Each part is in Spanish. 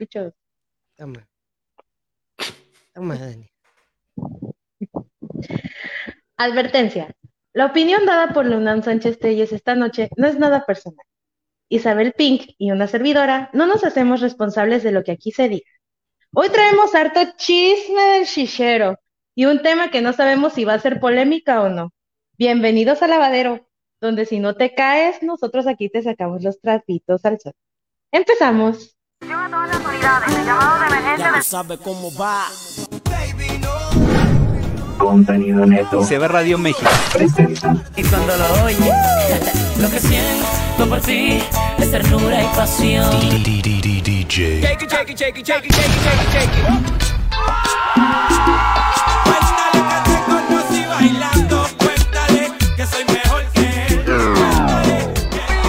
Bichos. Toma. Toma, Dani. Advertencia. La opinión dada por Leonardo Sánchez Telles esta noche no es nada personal. Isabel Pink y una servidora no nos hacemos responsables de lo que aquí se diga. Hoy traemos harto chisme del chichero y un tema que no sabemos si va a ser polémica o no. Bienvenidos a Lavadero, donde si no te caes, nosotros aquí te sacamos los trapitos al sol. Empezamos. Atención a todas las unidades. El llamado de emergencia Ya sabe cómo va. Contenido neto. Se ve Radio México. Presenta. Y cuando lo oye, lo que siento por ti es ternura y pasión. DJ. Shake it, shake it, shake it, shake it, shake it, shake it, shake it. Cuéntale que te conocí bailando. Cuéntale que soy mejor que él.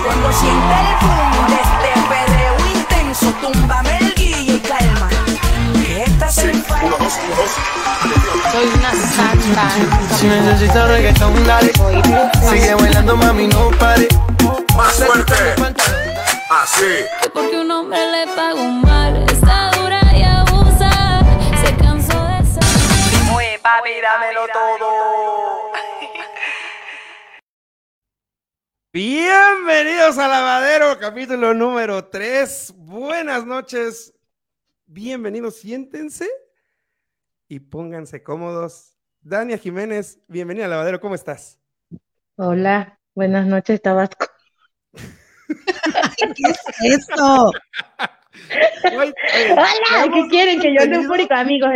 Cuando siente el intenso, túmbame el guille y calma. Que esta se Soy una santa. Si necesitas reggaetón, dale. Sigue bailando, mami, no pare. Más fuerte. Así. Que porque un hombre le paga un mal, está dura y abusa. Se cansó de ser. Oye, papi, dámelo todo. Bienvenidos a Lavadero, capítulo número 3. Buenas noches. Bienvenidos, siéntense y pónganse cómodos. Dania Jiménez, bienvenida a Lavadero, ¿cómo estás? Hola, buenas noches, Tabasco. Hoy- Eso. oye, Hola, ¿qué quieren? Que yo contenido- público, amigos.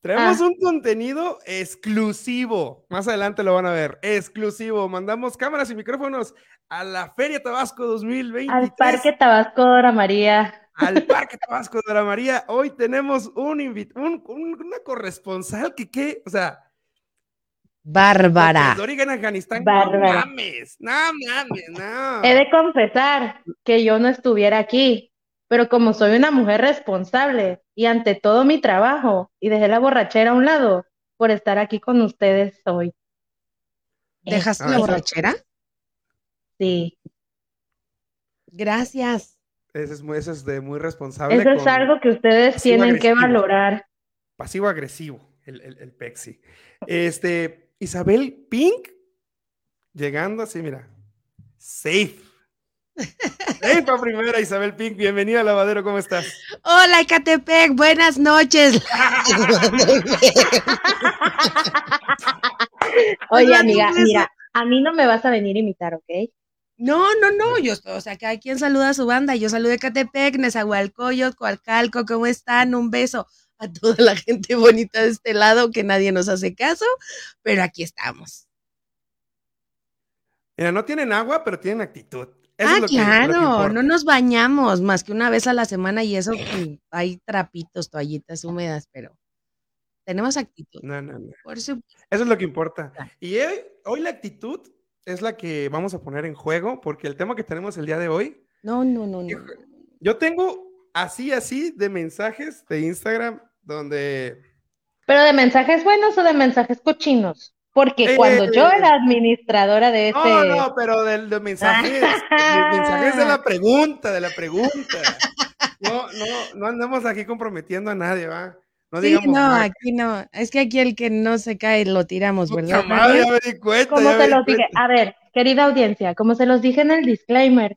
Traemos Ah. un contenido exclusivo. Más adelante lo van a ver. Exclusivo. Mandamos cámaras y micrófonos a la Feria Tabasco 2023. Al Parque Tabasco Dora María. al Parque Tabasco de la María. Hoy tenemos un, un- un- una corresponsal que, ¿qué? O sea, de origen Afganistán. Bárbara. No mames, no mames, no. He de confesar que yo no estuviera aquí, pero como soy una mujer responsable y ante todo mi trabajo, y dejé la borrachera a un lado por estar aquí con ustedes hoy. ¿Dejaste la borrachera? Sí, Gracias. Eso es, muy, eso es de muy responsable. eso es con algo que ustedes pasivo tienen que agresivo. valorar. Pasivo-agresivo, el, el, el Pexi. Este, Isabel Pink, llegando así, mira. Safe. Safe a primera, Isabel Pink. Bienvenida a Lavadero, ¿cómo estás? Hola, Ecatepec, buenas noches. Oye, amiga, ¿cómo mira, a mí no me vas a venir a imitar, ¿ok? No, no, no, yo, o sea, cada quien saluda a su banda. Yo saludo a Ecatepec, Nezahualcóyotl, Coacalco, ¿cómo están? Un beso a toda la gente bonita de este lado que nadie nos hace caso, pero aquí estamos. Mira, no tienen agua, pero tienen actitud. Eso ah, es lo que- lo que claro, no nos bañamos más que una vez a la semana y eso hay trapitos, toallitas húmedas, pero tenemos actitud. No, no, no. Por su- Eso es lo que importa. Y hoy, hoy la actitud es la que vamos a poner en juego, porque el tema que tenemos el día de hoy, No, no, no, no. yo tengo así, así de mensajes de Instagram donde Pero de mensajes buenos o de mensajes cochinos. Porque Eh, cuando yo eh, era administradora de este. No, no, pero del de mensajes, de mensajes de la pregunta, de la pregunta. No, no, no andamos aquí comprometiendo a nadie, ¿va? No Sí, digamos no, nada. aquí no. Es que aquí el que no se cae lo tiramos, ¿verdad? Madre, ya me di cuenta, Como ya me se di los dije, a ver, querida audiencia, como se los dije en el disclaimer,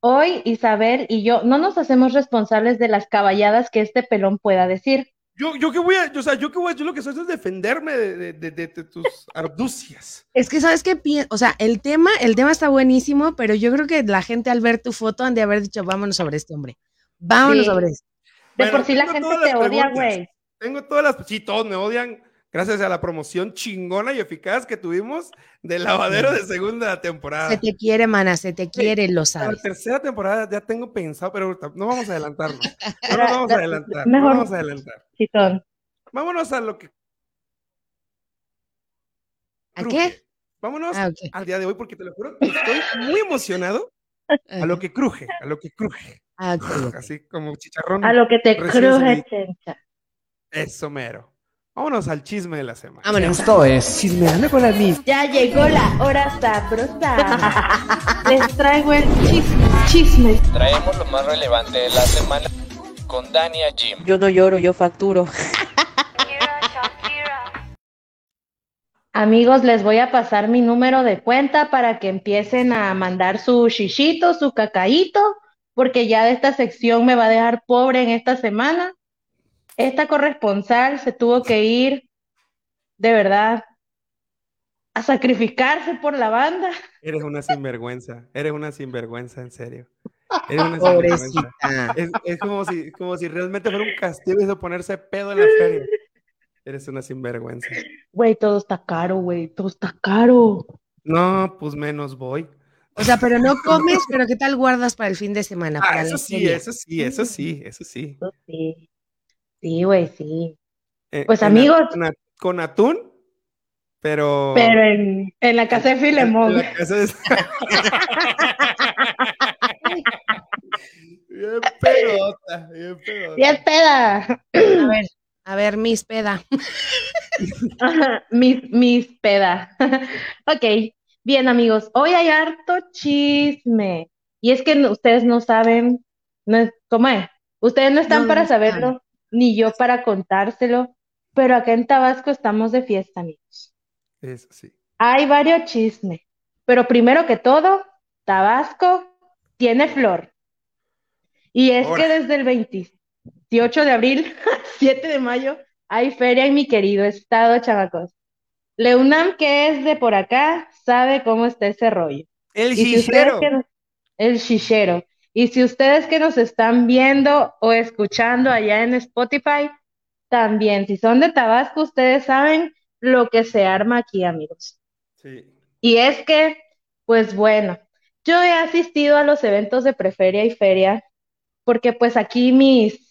hoy Isabel y yo no nos hacemos responsables de las caballadas que este pelón pueda decir. Yo, yo qué voy a, yo, o sea, yo qué voy a, yo lo que soy es defenderme de, de, de- de- de tus arducias. Es que, ¿sabes qué? O sea, el tema, el tema está buenísimo, pero yo creo que la gente al ver tu foto han de haber dicho, vámonos sobre este hombre. Vámonos Sí. sobre este. De Bueno, por sí la gente te odia, güey. Tengo todas las, sí, todos me odian gracias a la promoción chingona y eficaz que tuvimos del lavadero de segunda temporada. Se te quiere, mana, se te quiere, lo La sabes. tercera temporada ya tengo pensado, pero no vamos a adelantarnos. No nos vamos a adelantar. Mejor. No vamos a adelantar. Chitón. Vámonos a lo que. ¿A qué? Vámonos Ah, al día de hoy porque te lo juro que estoy muy emocionado a lo que cruje, a lo que cruje. Ah. Así como chicharrón. A lo que te cruje, chencha. Eso mero. Vámonos al chisme de la semana. Vámonos. Esto es Chismeando con la Miss. Ya llegó la hora sabrosa. Les traigo el chisme, chisme. Traemos lo más relevante de la semana. con Dania Jim. Yo no lloro, yo facturo. Amigos, les voy a pasar mi número de cuenta para que empiecen a mandar su shishito, su cacaíto, porque ya de esta sección me va a dejar pobre en esta semana. Esta corresponsal se tuvo que ir, de verdad, a sacrificarse por la banda. Eres una sinvergüenza, eres una sinvergüenza, en serio. Eres una sinvergüenza. Pobrecita. Es, es como, si, como si realmente fuera un castigo eso ponerse pedo en la feria. Eres una sinvergüenza. Güey, todo está caro, güey, todo está caro. No, pues menos voy. O sea, pero no comes, pero ¿qué tal guardas para el fin de semana? Ah, para eso sí, eso sí, eso sí, eso sí. Eso sí. Sí, güey, sí. Eh, Pues, en amigos. en con atún, pero. Pero en, en la casa de en Filemón. la casa de- bien pedota, bien pedota. Bien peda. A ver, a ver, mis peda. mis, mis peda. ok, bien amigos, hoy hay harto chisme. Y es que ustedes no saben, no es- ¿cómo es? Ustedes no están No, para no saben. Ni yo para contárselo, pero acá en Tabasco estamos de fiesta, amigos. Eso sí. Hay varios chismes, pero primero que todo, Tabasco tiene flor. Y es que desde el 28 de abril al 7 de mayo hay feria en mi querido estado, chamacos. Leunam, que es de por acá, sabe cómo está ese rollo. El Y chichero. el chichero. Y si ustedes que nos están viendo o escuchando allá en Spotify, también, si son de Tabasco, ustedes saben lo que se arma aquí, amigos. Sí. Y es que, pues bueno, yo he asistido a los eventos de Preferia y Feria, porque pues aquí mis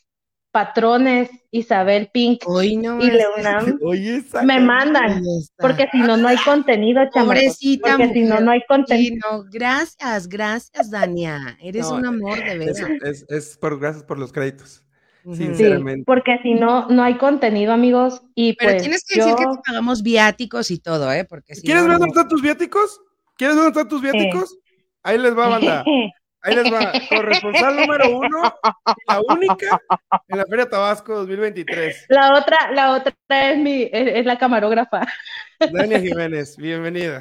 patrones, Isabel Pink Hoy no y. Leonam, me mandan, porque si no, no hay contenido, chamacos, Pobrecita porque si no, no hay Sí, contenido. no, gracias, gracias, Dania. Eres No, un amor de verdad. es, es por gracias por los créditos. Sinceramente. porque si no, no hay contenido, amigos, y Pero pues tienes que decir que te pagamos viáticos y todo, ¿eh? Porque si ¿Quieres no, ver dónde están tus viáticos? ¿Quieres ver dónde están tus viáticos? Ahí les va, banda. Ahí les va. Corresponsal número uno, la única en la Feria Tabasco 2023. la otra, la otra es mi, es, es la camarógrafa. Dania Jiménez, bienvenida.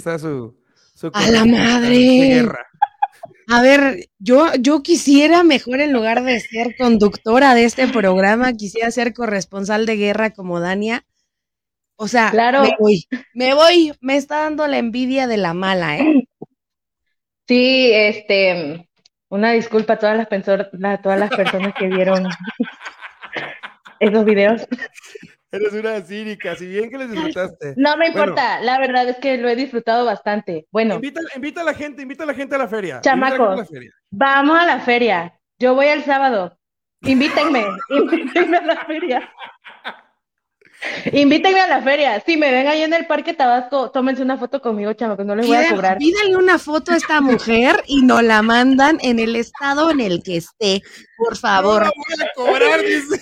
Está su, su ¡A la madre! de guerra. A ver, yo, yo quisiera mejor en lugar de ser conductora de este programa, quisiera ser corresponsal de guerra como Dania. O sea, Claro. me voy, me voy, me está dando la envidia de la mala, ¿eh? Sí, este, una disculpa a todas las, a todas las personas que vieron esos videos. Eres una cínica, si bien que les disfrutaste. No me Bueno, importa, la verdad es que lo he disfrutado bastante. Bueno, invita, invita a la gente, invita a la gente a la feria. a la la chamacos, feria. vamos a la feria. Yo voy el sábado. Invítenme, invítenme a la feria. Invítenme a la feria. Si me ven ahí en el Parque Tabasco, tómense una foto conmigo, chamacos, no les voy a cobrar. Pídale una foto a esta mujer y nos la mandan en el estado en el que esté, por favor. No voy a cobrar, dice.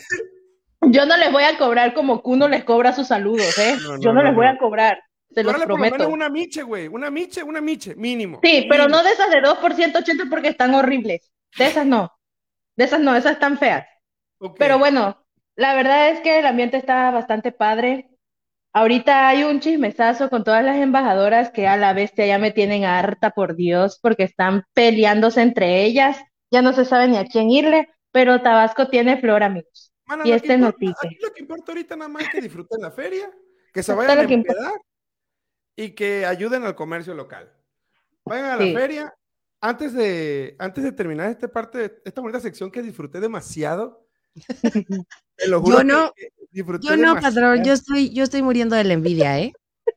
Yo no les voy a cobrar como Kuno les cobra sus saludos, ¿eh? No, no, Yo no, no, les voy a cobrar, se los Cóbrale por lo menos prometo. una miche, güey. Una miche, una miche, mínimo. Sí, pero no de esas de 2% 80 porque están horribles. De esas no. De esas no, esas están feas. Ok. Pero bueno, la verdad es que el ambiente está bastante padre. Ahorita hay un chismesazo con todas las embajadoras que a la bestia ya me tienen harta, por Dios, porque están peleándose entre ellas. Ya no se sabe ni a quién irle, pero Tabasco tiene flor, amigos. Mano, y este que importa-. Aquí lo que importa ahorita nada más es que disfruten la feria, que se vayan a empedar y que ayuden al comercio local. Vayan a la Sí. feria. Antes de, antes de terminar esta parte, esta bonita sección que disfruté demasiado. te lo juro Yo no, que disfruté yo no, demasiado. patrón, yo estoy, yo estoy muriendo de la envidia, ¿eh?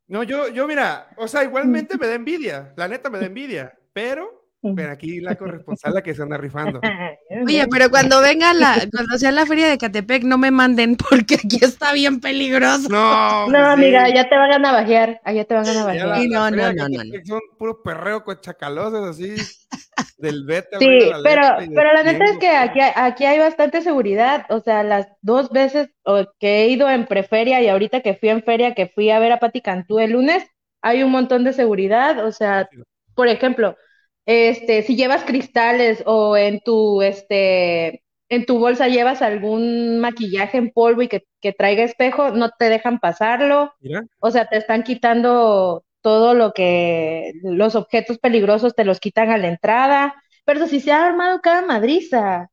No, yo, yo, mira, o sea, igualmente me da envidia, la neta me da envidia, pero, pero aquí la corresponsal la que se anda rifando. Oye, pero cuando venga la, cuando sea la feria de Catepec, no me manden porque aquí está bien peligroso. No, No, sí. amiga, ya te van a navajear. Allá te van a navajear. la- Sí, la no, no, no, no, Catepec Son puros perreos con chacalosos así, del vete. Sí, pero, pero la neta es que aquí, hay- aquí hay bastante seguridad. O sea, las dos veces que he ido en preferia y ahorita que fui en feria, que fui a ver a Pati Cantú el lunes, hay un montón de seguridad. O sea, por ejemplo, este, si llevas cristales o en tu, este, en tu bolsa llevas algún maquillaje en polvo y que, que traiga espejo, no te dejan pasarlo. Mira, O sea, te están quitando todo lo que, los objetos peligrosos te los quitan a la entrada. Pero si se ha armado cada madriza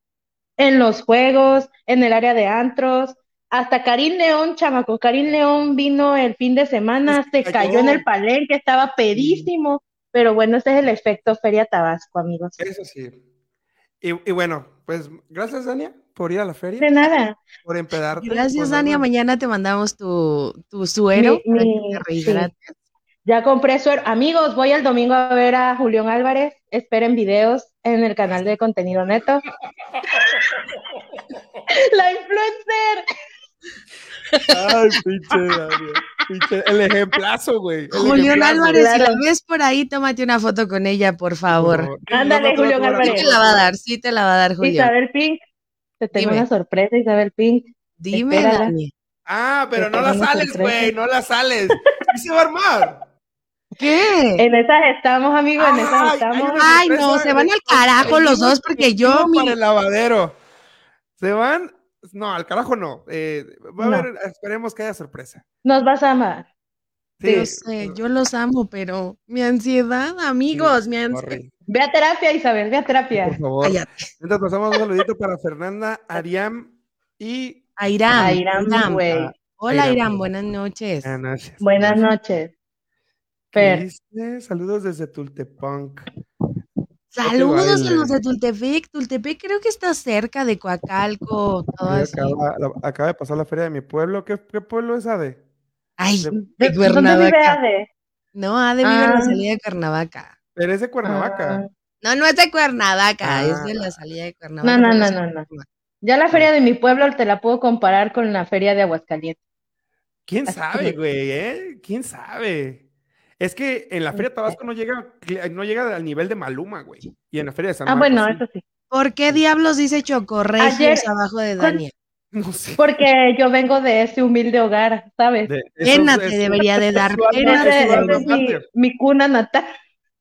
en los juegos, en el área de antros, hasta Karim León, chamaco, Karim León vino el fin de semana, se cayó. cayó en el palenque, estaba pedísimo. Pero bueno, ese es el efecto Feria Tabasco, amigos. eso sí. Y, y bueno, pues gracias, Dania, por ir a la De feria, nada. por empedarte. Gracias, por Dania. Mañana te mandamos tu, tu suero Mi- para que mi- te rehidrates. Ya compré suero. Amigos, voy el domingo a ver a Julián Álvarez. Esperen videos en el canal de contenido neto. La influencer. Ay, pinche Dania. Pinche- el ejemplazo, güey. Julián. Álvarez, si la ves por ahí, tómate una foto con ella, por favor. No, Ándale, no, Julián no, Sí Álvarez. te la va a dar, sí te la va a dar, Julián. Isabel Pink. Te tengo Dime. una sorpresa, Isabel Pink. Dime. Dani. Ah, pero Te no la sales, güey, no la sales. ¿Sí se va a armar? ¿Qué? En esas estamos, amigos, en esas estamos. Ay, no, se van al carajo los dos porque yo, para el lavadero. Se van, no, al carajo no. Eh, va a haber, esperemos que haya sorpresa. Nos vas a amar. Sí, yo sé, yo los amo, pero mi ansiedad, amigos, mi ansiedad. Ve a terapia, Isabel, ve a terapia. por favor. Mientras pasamos un saludito para Fernanda, Ariam y A Irán. A Irán, Irán. güey. Hola, Irán, Irán, pues. buenas noches. Buenas noches. Buenas noches. Saludos desde Tultepunk. Saludos a los de Tultepec. Tultepec creo que está cerca de Coacalco, todo. Acaba, la- acaba de pasar la feria de mi pueblo. ¿Qué, qué pueblo es Ade? Ay, de- de ¿De- ¿Dónde vive Cuernavaca. Ade? No, ha de vivir en la Ah. salida de Cuernavaca. Pero es de Cuernavaca. Ah. No, no es de Cuernavaca, Ah. es de la salida de Cuernavaca. No, no, no, no, no. Cuernavaca. Ya la feria de mi pueblo te la puedo comparar con la feria de Aguascalientes. ¿Quién Así sabe, güey? ¿Eh? ¿Quién sabe? Es que en la Feria Tabasco no llega, no llega al nivel de Maluma, güey. Y en la Feria de San Ah, Marcos, bueno, sí. eso sí. ¿Por qué diablos dice Chocorregios abajo de ¿cuál- Dania? No sé. Porque yo vengo de ese humilde hogar, ¿sabes? De- eso- Pena te es- debería de dar, pena es su ese alma es mi, mater. mi cuna natal,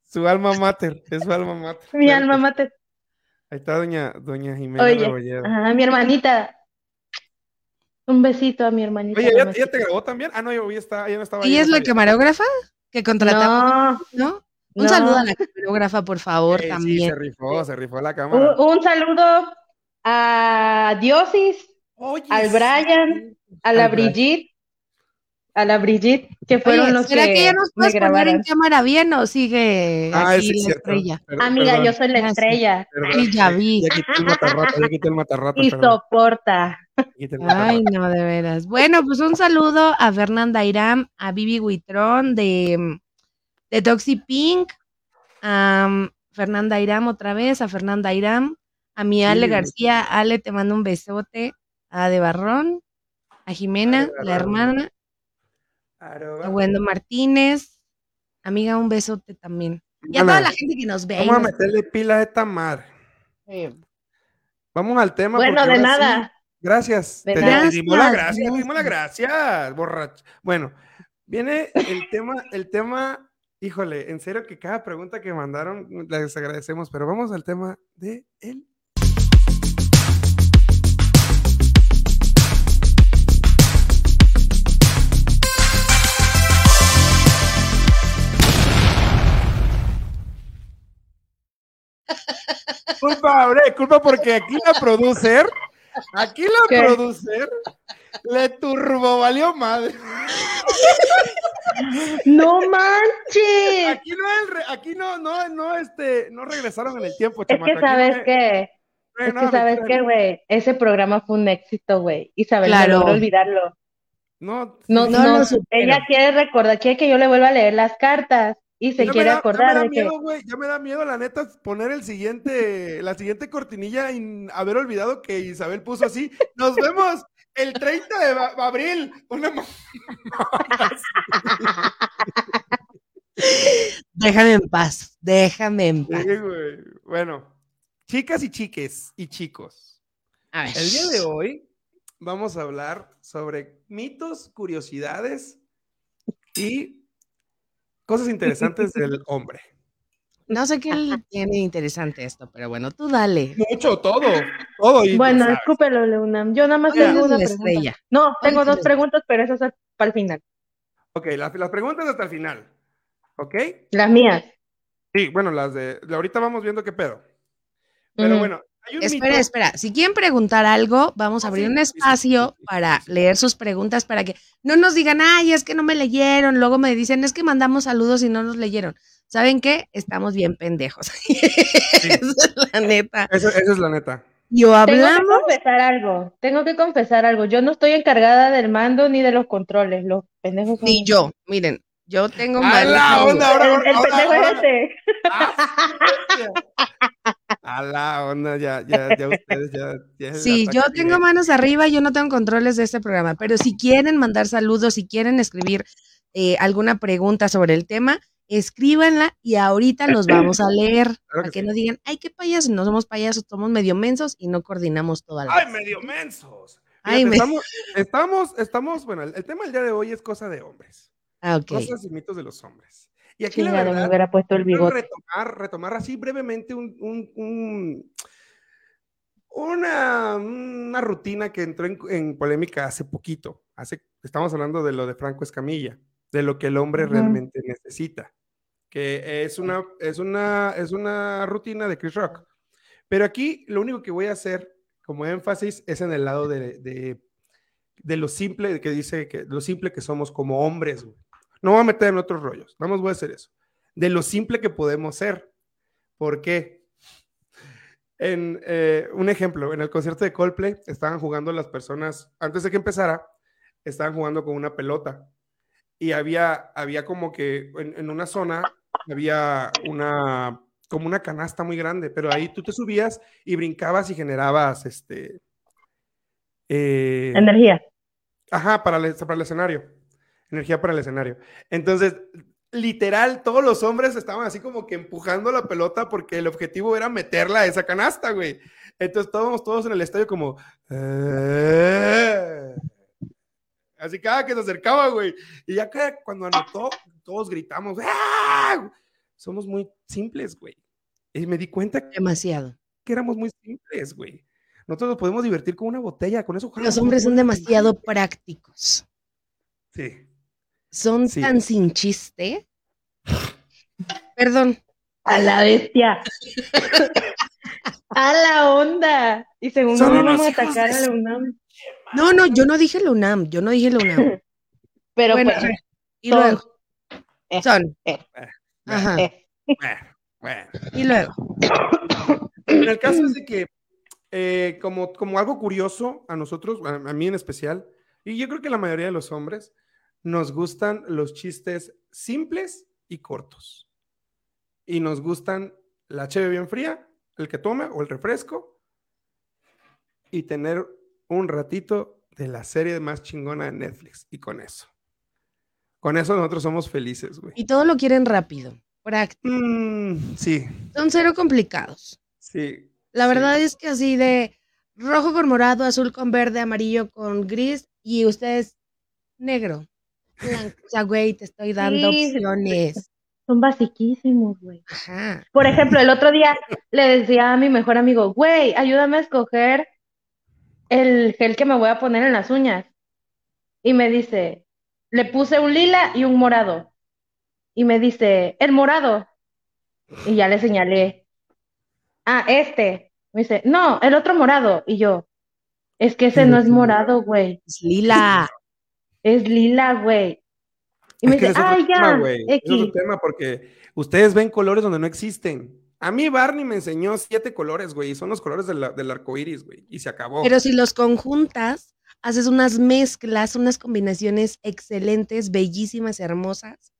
Su alma mater. Es su alma mater. mi Claro alma mater. Ahí está doña, doña Jimena Oye, ajá, mi hermanita. Un besito a mi hermanita. Oye, ¿ella, mamacita. ella te grabó también? Ah, no, yo ya, está, ella no estaba ¿Ella ahí, es la camarógrafa que contratamos? No, ¿No? Un No. saludo a la coreógrafa, por favor, sí, también. se rifó, se rifó la cámara. Un, un saludo a Diosis, Oye, al sí. Brian, a la Al Brian. Brigitte, a la Brigitte, que fueron Oye, los ¿será que, que ya nos me puedes poner en cámara bien o sigue Ah, aquí sí, es la cierto. estrella? Per- Amiga, perdón, yo soy la Gracias. estrella. perdón. Sí, ya vi. Ya quité el matarrato, ya quité el matarrato. Y perdón. soporta. Ay, no, de veras. Bueno, pues un saludo a Fernanda Iram, a Vivi Huitrón de, de Toxi Pink, a um, Fernanda Iram otra vez, a Fernanda Iram, a mi Ale Sí. García, Ale, te mando un besote, a De Barrón, a Jimena, la hermana, Aroba. a Wendo Martínez, amiga, un besote también. Y a toda la gente que nos ve. Vamos a meterle pila a esta madre. Vamos al tema. Bueno, de sí- nada. Gracias. De Te, nada. te dimos la Gracias, gracia, te dimos la gracia, borracho. Bueno, viene el tema, el tema, híjole, en serio que cada pregunta que mandaron les agradecemos, pero vamos al tema de él. Culpa, hombre, culpa porque aquí la producer, aquí la ¿Qué? producer le turbo valió madre. ¡No manches! Aquí no, el re- aquí no, no, no, este, no regresaron en el tiempo, Es que sabes no- qué, no es que sabes qué, güey, ese programa fue un éxito, güey. Isabel no Claro. logró olvidarlo. No, No, No no, ella quiere recordar, quiere que yo le vuelva a leer las cartas y se ya quiere da- ya acordar me da de que miedo, güey, ya me da miedo, la neta, poner el siguiente, la siguiente cortinilla y haber olvidado que Isabel puso así. Nos vemos el 30 de abril. Una ma- Déjame en paz, déjame en paz. Sí. Bueno, chicas y chiques y chicos. A ver. El día de hoy vamos a hablar sobre mitos, curiosidades y cosas interesantes del hombre. No sé qué tiene interesante esto, pero bueno, tú dale. Mucho, todo, todo. y- Bueno, ¿sabes? escúpelo, Leonam. Yo nada más tengo una pregunta. estrella. No, tengo dos preguntas, pero esas son para el final. Ok, las, las preguntas hasta el final. ¿Ok? Las mías. Sí, bueno, las de, ahorita vamos viendo qué pedo. Pero bueno, Espera, mito- espera. Si quieren preguntar algo, vamos a Ah, abrir sí, un espacio sí, sí, para leer sus preguntas para que no nos digan, ay, es que no me leyeron. Luego me dicen, es que mandamos saludos y no nos leyeron. ¿Saben qué? Estamos bien pendejos. Esa es la neta. Esa, esa es la neta. Yo Tengo que hablamos. confesar algo. Tengo que confesar algo. Yo no estoy encargada del mando ni de los controles. Los pendejos son. Ni yo. Miren, yo tengo ¡A mal- la onda! Ahora, El, ahora, el ahora, pendejo es este. A la onda, ya, ya, ya ustedes ya. ya es el Sí, yo tengo manos arriba, yo no tengo controles de este programa, pero si quieren mandar saludos, si quieren escribir eh, alguna pregunta sobre el tema, escríbanla y ahorita los vamos a leer para que que sí. no digan, ay, qué payasos, no somos payasos, somos medio mensos y no coordinamos toda la... ¡Ay, medio mensos! Ay, Fíjate, me- estamos, estamos, estamos, bueno, el, el tema del día de hoy es cosa de hombres. Ah. Cosas y mitos de los hombres. Y aquí la Chingado, me verdad, hubiera puesto el bigote. retomar, retomar así brevemente un, un- un- una, una rutina que entró en, en polémica hace poquito. Hace, estamos hablando de lo de Franco Escamilla, de lo que el hombre Ujú. realmente necesita, que es una, es, una, es una rutina de Chris Rock. Pero aquí lo único que voy a hacer como énfasis es en el lado de, de, de lo simple que dice que lo simple que somos como hombres. güey. No voy a meter en otros rollos, nada más voy a hacer eso. De lo simple que podemos ser. ¿Por qué? En eh, un ejemplo, en el concierto de Coldplay estaban jugando las personas, antes de que empezara, estaban jugando con una pelota. Y había, había como que en, en una zona había una, como una canasta muy grande, pero ahí tú te subías y brincabas y generabas este. eh, Energía. Ajá, para el, para el escenario. Energía para el escenario. Entonces, literal, todos los hombres estaban así como que empujando la pelota porque el objetivo era meterla a esa canasta, güey. Entonces, estábamos todos en el estadio como... "Eh". Así cada que se acercaba, güey. Y ya que cuando anotó, todos gritamos. "¡Ah!". Somos muy simples, güey. Y me di cuenta Demasiado. que éramos muy simples, güey. Nosotros nos podemos divertir con una botella, con eso. Los hombres son demasiado prácticos. Sí. Son Sí. tan sin chiste Perdón. A la bestia. a la onda. Y según Son no unos vamos a atacar a la UNAM. No, no, yo no dije la UNAM, yo no dije la UNAM. Pero Bueno, pues, y son- luego, eh, son, eh, ajá, eh. Y luego, En el caso es de que, eh, como, como algo curioso a nosotros, a, a mí en especial, y yo creo que la mayoría de los hombres, nos gustan los chistes simples y cortos. Y nos gustan la cheve bien fría, el que toma o el refresco, y tener un ratito de la serie más chingona de Netflix. Y con eso. Con eso nosotros somos felices, güey. y todo lo quieren rápido, práctico. Mm, sí, Son cero complicados. sí. La Sí. verdad es que así de rojo con morado, azul con verde, amarillo con gris y ustedes negro. O sea, güey, te estoy dando sí, opciones. Son basiquísimos, güey. Ajá. Por ejemplo, el otro día le decía a mi mejor amigo, güey, ayúdame a escoger el gel que me voy a poner en las uñas. Y me dice, le puse un lila y un morado. Y me dice, el morado. Y ya le señalé, ah, este. Me dice, no, el otro morado. Y yo, es que ese no es morado, güey. Es lila. Es lila, güey. Y me Es que dice, ay, tema, ya. Es otro tema porque ustedes ven colores donde no existen. A mí Barney me enseñó siete colores, güey, y son los colores del, del arco iris, güey, y se acabó. Pero si los conjuntas, haces unas mezclas, unas combinaciones excelentes, bellísimas, hermosas.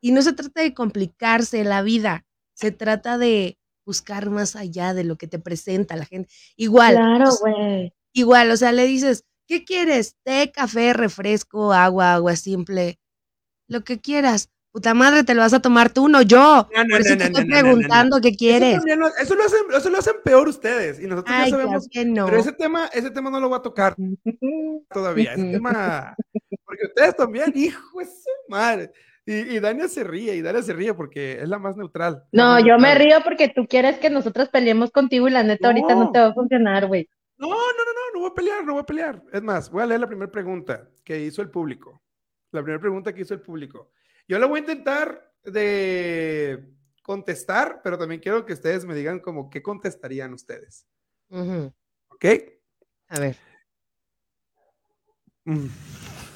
Y no se trata de complicarse la vida, se trata de buscar más allá de lo que te presenta la gente. Igual, Claro, o sea, güey. igual, o sea, le dices, ¿qué quieres? Té, café, refresco, agua, agua simple, lo que quieras. Puta madre, te lo vas a tomar tú, no yo. No, no, Por eso no, te no, estoy no, no, no, preguntando qué quieres. eso, lo hacen, eso lo hacen peor ustedes, y nosotros Ay, ya claro sabemos. que no. Pero ese tema, ese tema no lo voy a tocar todavía. Ese tema, porque ustedes también, hijo de su madre. Y, y Dania se ríe, y Dania se ríe porque es la más neutral. No, más yo me río porque tú quieres que nosotros peleemos contigo y la neta ahorita No. te va a funcionar, güey. No, no, no, no, no voy a pelear, no voy a pelear. Es más, voy a leer la primera pregunta que hizo el público. La primera pregunta que hizo el público. Yo la voy a intentar de contestar, pero también quiero que ustedes me digan como qué contestarían ustedes. Ujú. ¿Ok? A ver. Mm.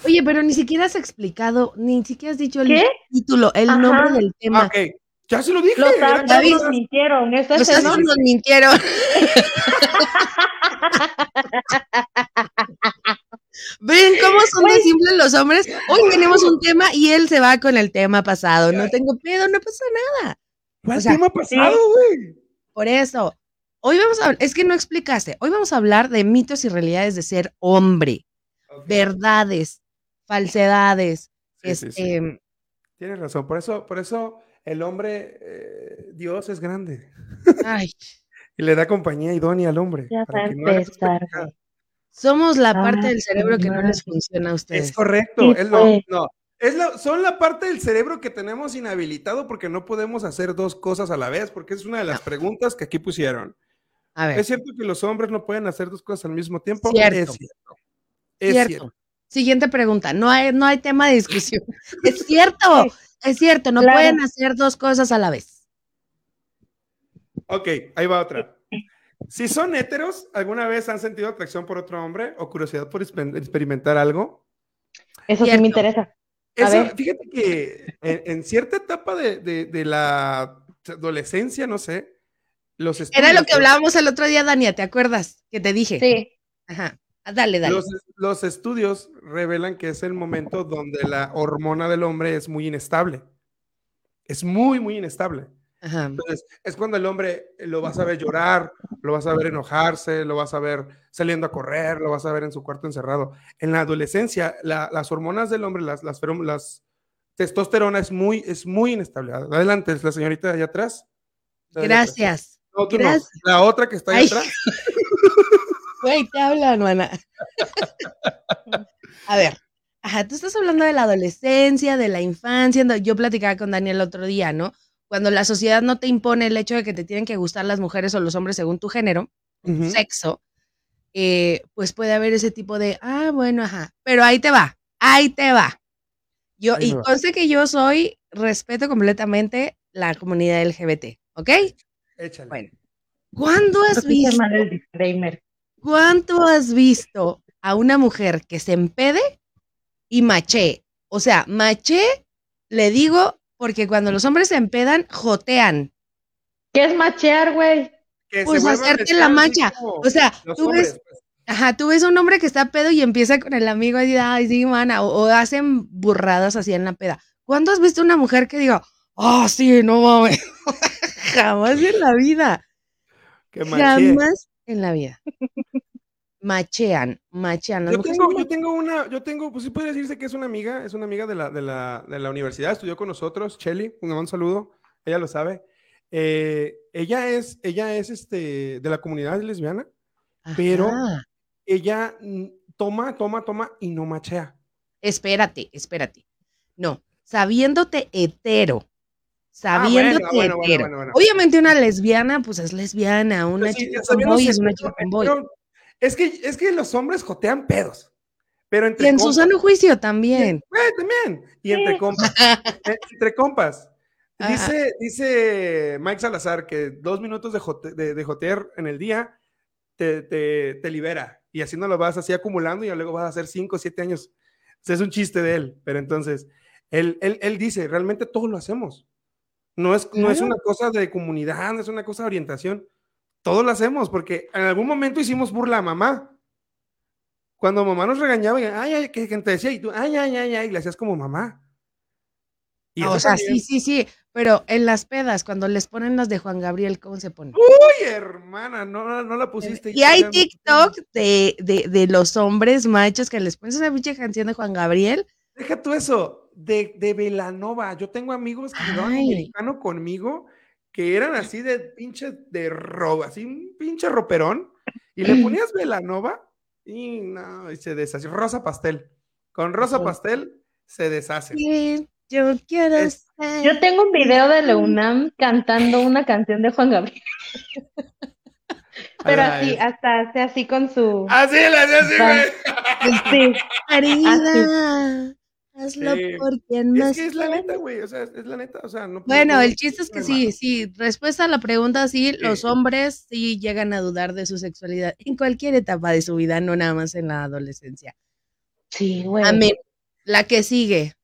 Oye, pero ni siquiera has explicado, ni siquiera has dicho el ¿Qué? título, el Ajá. nombre del tema. Ok, ya se lo dije. Los que- nos mintieron. Eso Los es nos mintieron. ¿Ven cómo son de simples los hombres? Hoy tenemos un tema y él se va con el tema pasado. No tengo pedo, no pasa nada. ¿Cuál o sea, tema pasado, güey? Por eso, hoy vamos a es que no explicaste. Hoy vamos a hablar de mitos y realidades de ser hombre, verdades, falsedades. Sí, sí, sí. este, Tienes razón. Por eso, por eso el hombre, eh, Dios es grande. ay, Y le da compañía idónea al hombre. Ya para que no somos la Ah, parte del cerebro que no les funciona a ustedes. Es correcto. Sí, es lo- no, es la- son la parte del cerebro que tenemos inhabilitado porque no podemos hacer dos cosas a la vez, porque es una de las preguntas que aquí pusieron. A ver, ¿Es cierto que los hombres no pueden hacer dos cosas al mismo tiempo? Cierto. Es cierto. Es cierto. cierto. Siguiente pregunta. No hay, no hay tema de discusión. es cierto, es cierto, no Claro. pueden hacer dos cosas a la vez. Ok, ahí va otra. Si son héteros, ¿alguna vez han sentido atracción por otro hombre o curiosidad por exper- experimentar algo? Eso sí me interesa. A Eso, ver. fíjate que en, en cierta etapa de, de- de la adolescencia, no sé, los Era lo que hablábamos el otro día, Dania, ¿te acuerdas? Que te dije. Sí. Ajá. Dale, dale. Los, los estudios revelan que es el momento donde la hormona del hombre es muy inestable. Es muy, muy inestable. Ajá. Entonces, es cuando el hombre lo vas a ver llorar, lo vas a ver enojarse, lo vas a ver saliendo a correr, lo vas a ver en su cuarto encerrado. En la adolescencia, la- las hormonas del hombre, las, las, las testosterona es muy, es muy inestable. Adelante, es la señorita de allá atrás. Gracias. No, tú no. Gracias. La otra que está ahí atrás. Güey, te hablan, mana. A ver. Ajá, tú estás hablando de la adolescencia, de la infancia. Yo platicaba con Daniel el otro día, ¿no? Cuando la sociedad no te impone el hecho de que te tienen que gustar las mujeres o los hombres según tu género, sexo, eh, pues puede haber ese tipo de, ah, bueno, ajá, pero ahí te va, ahí te va. Yo, Ahí y va. conste que yo soy, respeto completamente la comunidad LGBT, ¿ok? Échale. Bueno, ¿cuándo has visto, el disclaimer. Cuánto has visto a una mujer que se empede y maché? O sea, maché, le digo, porque cuando los hombres se empedan, jotean. ¿Qué es machear, güey? Pues hacerte la como O sea, tú hombres, ves, pues. ajá, tú ves a un hombre que está pedo y empieza con el amigo y dice, ay, sí, mana, o, o hacen burradas así en la peda. ¿Cuándo has visto una mujer que diga, ah, sí, no mames? Jamás en la vida. Que machee. Jamás en la vida. Machean, machean. Las Yo tengo, yo tengo una, yo tengo, pues sí puede decirse que es una amiga, es una amiga de la, de la, de la universidad, estudió con nosotros, mando un saludo, ella lo sabe. Eh, ella es, ella es este, de la comunidad lesbiana, pero ella toma, toma, toma y no machea. Espérate, espérate. No, sabiéndote hetero. Ah, bueno, bueno, hetero. bueno, bueno. Obviamente una lesbiana, pues es lesbiana, una Pues sí, chica sabiendo boy es una chica boy. Es que, es que los hombres jotean pedos, pero Y entre en su compas- sano juicio también. Güey, también. Y entre compas. eh, entre compas. Dice, dice Mike Salazar que dos minutos de, jote- de, de jotear en el día te, te, te libera. Y así no lo vas así acumulando y luego vas a hacer cinco o siete años. Es un chiste de él. Pero entonces, él, él, él dice, realmente todos lo hacemos. No es, no es una cosa de comunidad, no es una cosa de orientación. Todos lo hacemos porque en algún momento hicimos burla a mamá. Cuando mamá nos regañaba, y, ay, ay, que, que te decía, y tú, ay, ay, ay, ay, y le hacías como mamá. Y Ah, o sea, también- sí, sí, sí. Pero en las pedas, cuando les ponen las de Juan Gabriel, ¿cómo se ponen? Uy, hermana, no, no, no la pusiste. Y hay TikTok de, de, de los hombres machos que les pones una pinche canción de Juan Gabriel. Deja tú eso, de, de Velanova. Yo tengo amigos que jugaban americano conmigo que eran así de pinche de robo, así un pinche roperón. Y le ponías Velanova y no, y se deshace. Rosa pastel. Con rosa pastel se deshace. Sí, yo quiero Es- ser. Yo tengo un video de Leunam cantando una canción de Juan Gabriel. Pero así, es- hasta hace así con su. Así así, Va. güey. Sí. Querida, hazlo por quien Es más que es la quiere. neta, güey. O sea, es la neta. O sea, no Bueno, no- el chiste es que sí, sí. Respuesta a la pregunta, sí, los hombres sí llegan a dudar de su sexualidad en cualquier etapa de su vida, no nada más en la adolescencia. Sí, güey. Amén. La que sigue.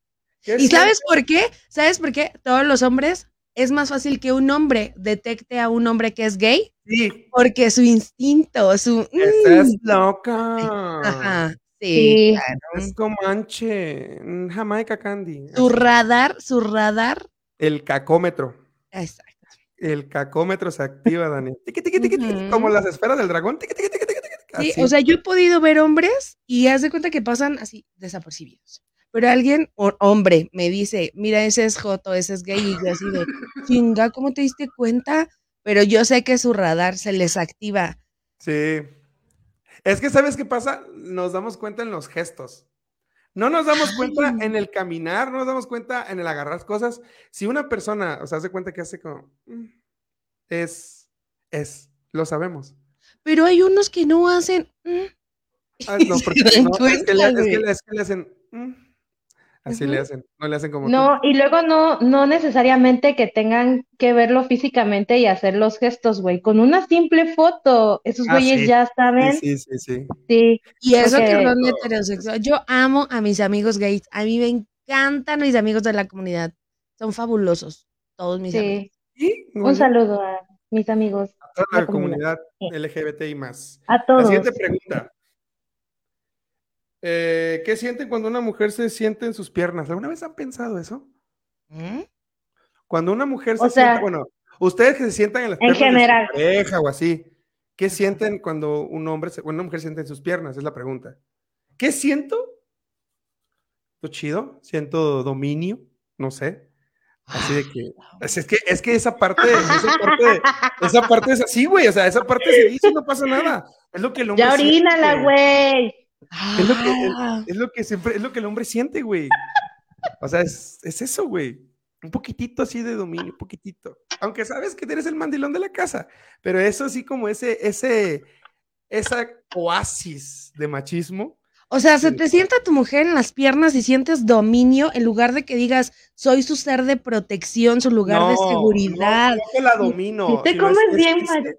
¿Qué ¿Y es sabes por qué? ¿Sabes por qué? Todos los hombres es más fácil que un hombre detecte a un hombre que es gay Sí. porque su instinto, su mm, loca. ajá, sí, Sí. claro. Es Comanche. mm, Jamaica Candy. Su radar, su radar, El cacómetro. exacto. El cacómetro se activa, Dani. Tiqui, tiqui, tiqui, Ujú. Como las esferas del dragón. Tiqui, tiqui, tiqui, Sí, así. o sea, yo he podido ver hombres y haz de cuenta que pasan así desapercibidos. Pero alguien, o- hombre, me dice, mira, ese es Joto, ese es gay, y yo así de, chinga, ¿cómo te diste cuenta? Pero yo sé que su radar se les activa. Sí. Es que, ¿sabes qué pasa? Nos damos cuenta en los gestos. No nos damos cuenta Ay. en el caminar, no nos damos cuenta en el agarrar cosas. Si una persona, o sea, hace cuenta que hace como. mm, Es. Es. Lo sabemos. Pero hay unos que no hacen. mm, Ah, no, porque no, es, que le, es, que, le- es que le hacen. Así le hacen. No le hacen como. tú. No, y luego no, no necesariamente que tengan que verlo físicamente y hacer los gestos, güey. Con una simple foto, esos Ah, güeyes sí. ya saben. Sí, sí, sí, sí. Sí. Y eso que Porque- son heterosexuales. Yo amo a mis amigos gays. A mí me encantan mis amigos de la comunidad. Son fabulosos. Todos mis amigos. Sí. Un saludo a mis amigos. a toda la la comunidad. comunidad LGBT y más. A La todos. siguiente pregunta. Eh, ¿Qué sienten cuando una mujer se siente en sus piernas? ¿Alguna vez han pensado eso? ¿Mm? Cuando una mujer se O sea, sienta, bueno, ustedes que se sientan en las en piernas de su general. pareja o así, ¿qué sienten cuando un hombre, se, bueno, una mujer se siente en sus piernas? Es la pregunta. ¿Qué siento? ¿Siento chido? ¿Siento dominio? No sé. Así de que, es, es que, es que esa parte, esa parte, esa parte es así, güey, o sea, esa parte se dice y no pasa nada. Es lo que el hombre Ya orínala, siente. Es lo que, Ah. es lo que siempre, es lo que el hombre siente, güey. O sea, es, es eso, güey. Un poquitito así de dominio, un poquitito. Aunque sabes que eres el mandilón de la casa, pero eso así como ese, ese, esa oasis de machismo. O sea, se te sienta tu mujer en las piernas y sientes dominio en lugar de que digas, soy su ser de protección, su lugar de seguridad. No, no que la domino. Y te comes es- bien, es-.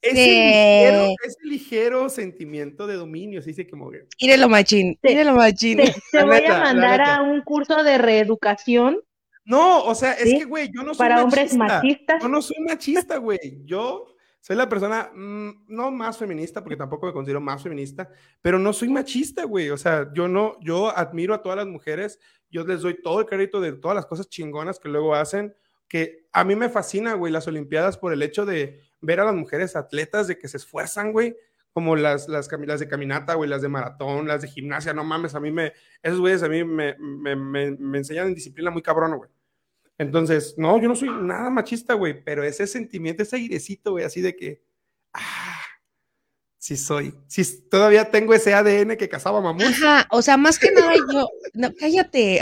Ese Sí. ligero, ese ligero sentimiento de dominio, se dice como que. Mírelo, machín. Mírelo, machín. Te, te voy neta, a mandar a un curso de reeducación No, o sea, es ¿Sí? que, güey, yo no soy para hombres machista. machistas. Yo no soy machista, güey. Yo soy la persona mm, no más feminista, porque tampoco me considero más feminista, pero no soy machista, güey. O sea, yo no, yo admiro a todas las mujeres, yo les doy todo el crédito de todas las cosas chingonas que luego hacen, que a mí me fascina, güey, las Olimpiadas por el hecho de ver a las mujeres atletas, de que se esfuerzan, güey. Como las, las, las de caminata, güey, las de maratón, las de gimnasia, no mames, a mí me, esos güeyes a mí me, me, enseñan disciplina muy cabrona, güey. Entonces, no, yo no soy nada machista, güey, pero ese sentimiento, ese airecito, güey, así de que, ah, sí soy, sí, todavía tengo ese ADN que cazaba mamut. Ajá, o sea, más que nada yo, no, cállate.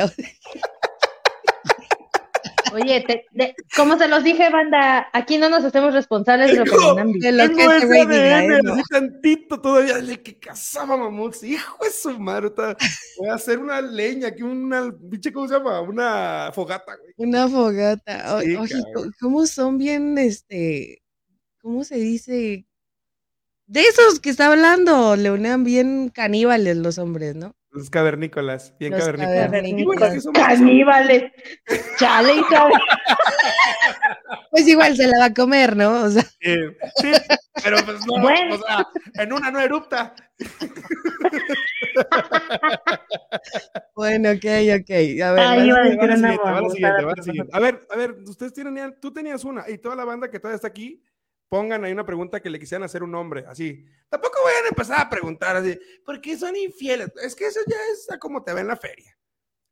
Oye, te- de- como se los dije, banda, aquí no nos hacemos responsables de lo que Tengo-. De lo que Tengo ese ese güey diga, ¿eh? No. tantito todavía, de que cazaba mamuts, hijo de su madre, voy a hacer una leña, aquí una, pinche, ¿cómo se llama? Una fogata, güey. Una fogata. O- Sí, oye, ¿cómo son bien, este, cómo se dice? De esos que está hablando, Leonam, bien caníbales los hombres, ¿no? Los cavernícolas, bien Los cavernícolas. cavernícolas. Y, güey, ¿qué somos? Caníbales. Chale. Pues igual se la va a comer, ¿no? O sea, Sí, sí, pero pues no, Bueno. o sea, en una no erupta. bueno, ok, ok. A ver, Ay, Va la siguiente, la siguiente. A ver, a ver, ustedes tenían, tú tenías una, y toda la banda que todavía está aquí, pongan ahí una pregunta que le quisieran hacer a un hombre, así. Tampoco vayan a empezar a preguntar así, ¿por qué son infieles? Es que eso ya es como te va en la feria.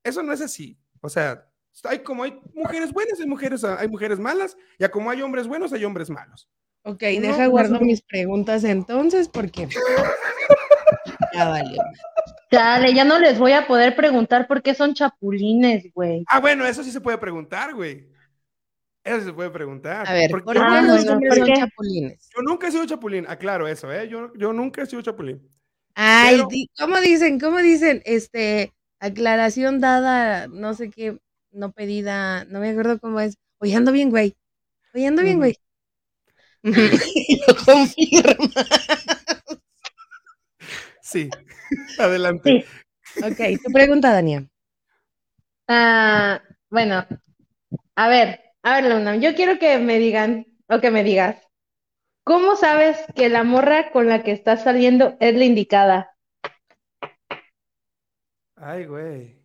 Eso no es así. O sea, hay como hay mujeres buenas, hay mujeres, hay mujeres malas, y a como hay hombres buenos, hay hombres malos. Ok, No, deja no guardo mis preguntas entonces, porque ya vale. Chale, ya no les voy a poder preguntar por qué son chapulines, güey. Ah, bueno, eso sí se puede preguntar, güey. Eso se puede preguntar. A ver, ¿por yo qué Ah, los bueno, hombres ¿por son qué? chapulines? Yo nunca he sido chapulín, aclaro eso, ¿eh? Yo, yo nunca he sido chapulín. Ay, Pero- di- ¿cómo dicen? ¿Cómo dicen? Este, aclaración dada, no sé qué, no pedida, no me acuerdo cómo es. Oye, ando bien, güey. Oye, ando bien, güey. Lo confirma. Sí, adelante. Sí. Ok, tu pregunta, Dania. Ah, bueno, a ver, a ver, Luna, yo quiero que me digan, o que me digas, ¿cómo sabes que la morra con la que estás saliendo es la indicada? Ay, güey.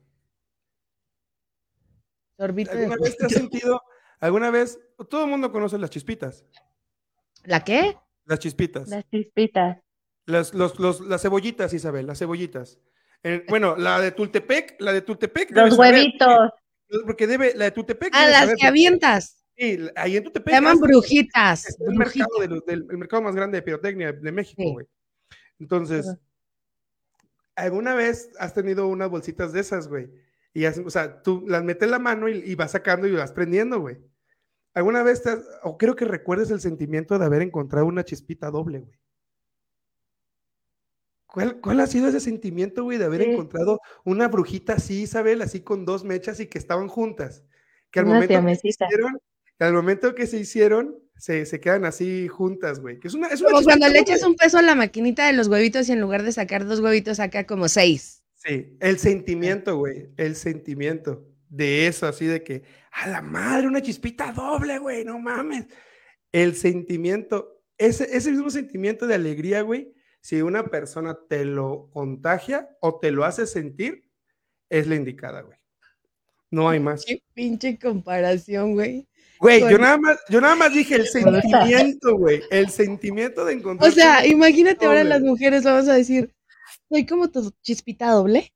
¿Alguna vez te has sentido, alguna vez, todo el mundo conoce las chispitas, ¿La qué? las chispitas, Las chispitas. las, los, los- las cebollitas, Isabel, las cebollitas. Eh, bueno, la de Tultepec, la de Tultepec. Los huevitos. Porque, debe, la de Tultepec. Ah, debes las saber, que avientas. Sí, ahí en Tultepec. Se llaman brujitas. Es el brujitas. mercado, de los- del, el mercado más grande de pirotecnia de México, Sí. güey. Entonces. ¿alguna vez has tenido unas bolsitas de esas, güey? Y hacen- o sea, tú las metes en la mano y, y vas sacando y vas prendiendo, güey. ¿Alguna vez te has- o creo que recuerdes el sentimiento de haber encontrado una chispita doble, güey? ¿Cuál, cuál ha sido ese sentimiento, güey, de haber Sí. encontrado una brujita así, Isabel, así con dos mechas y que estaban juntas? Que al Una momento que se hicieron, que al momento que se hicieron, se, se quedan así juntas, güey. Que es una, es una Como cuando le echas un peso a la maquinita de los huevitos y en lugar de sacar dos huevitos saca como seis. Sí, el sentimiento, güey, el sentimiento de eso, así de que, a la madre, una chispita doble, güey, no mames. El sentimiento, ese, ese mismo sentimiento de alegría, güey, si una persona te lo contagia o te lo hace sentir, es la indicada, güey. No hay más. Qué pinche comparación, güey. Güey, yo nada más, yo nada más dije el sentimiento, güey, el sentimiento de encontrar. O sea, imagínate ahora doble. las mujeres vamos a decir, soy como tu chispita doble.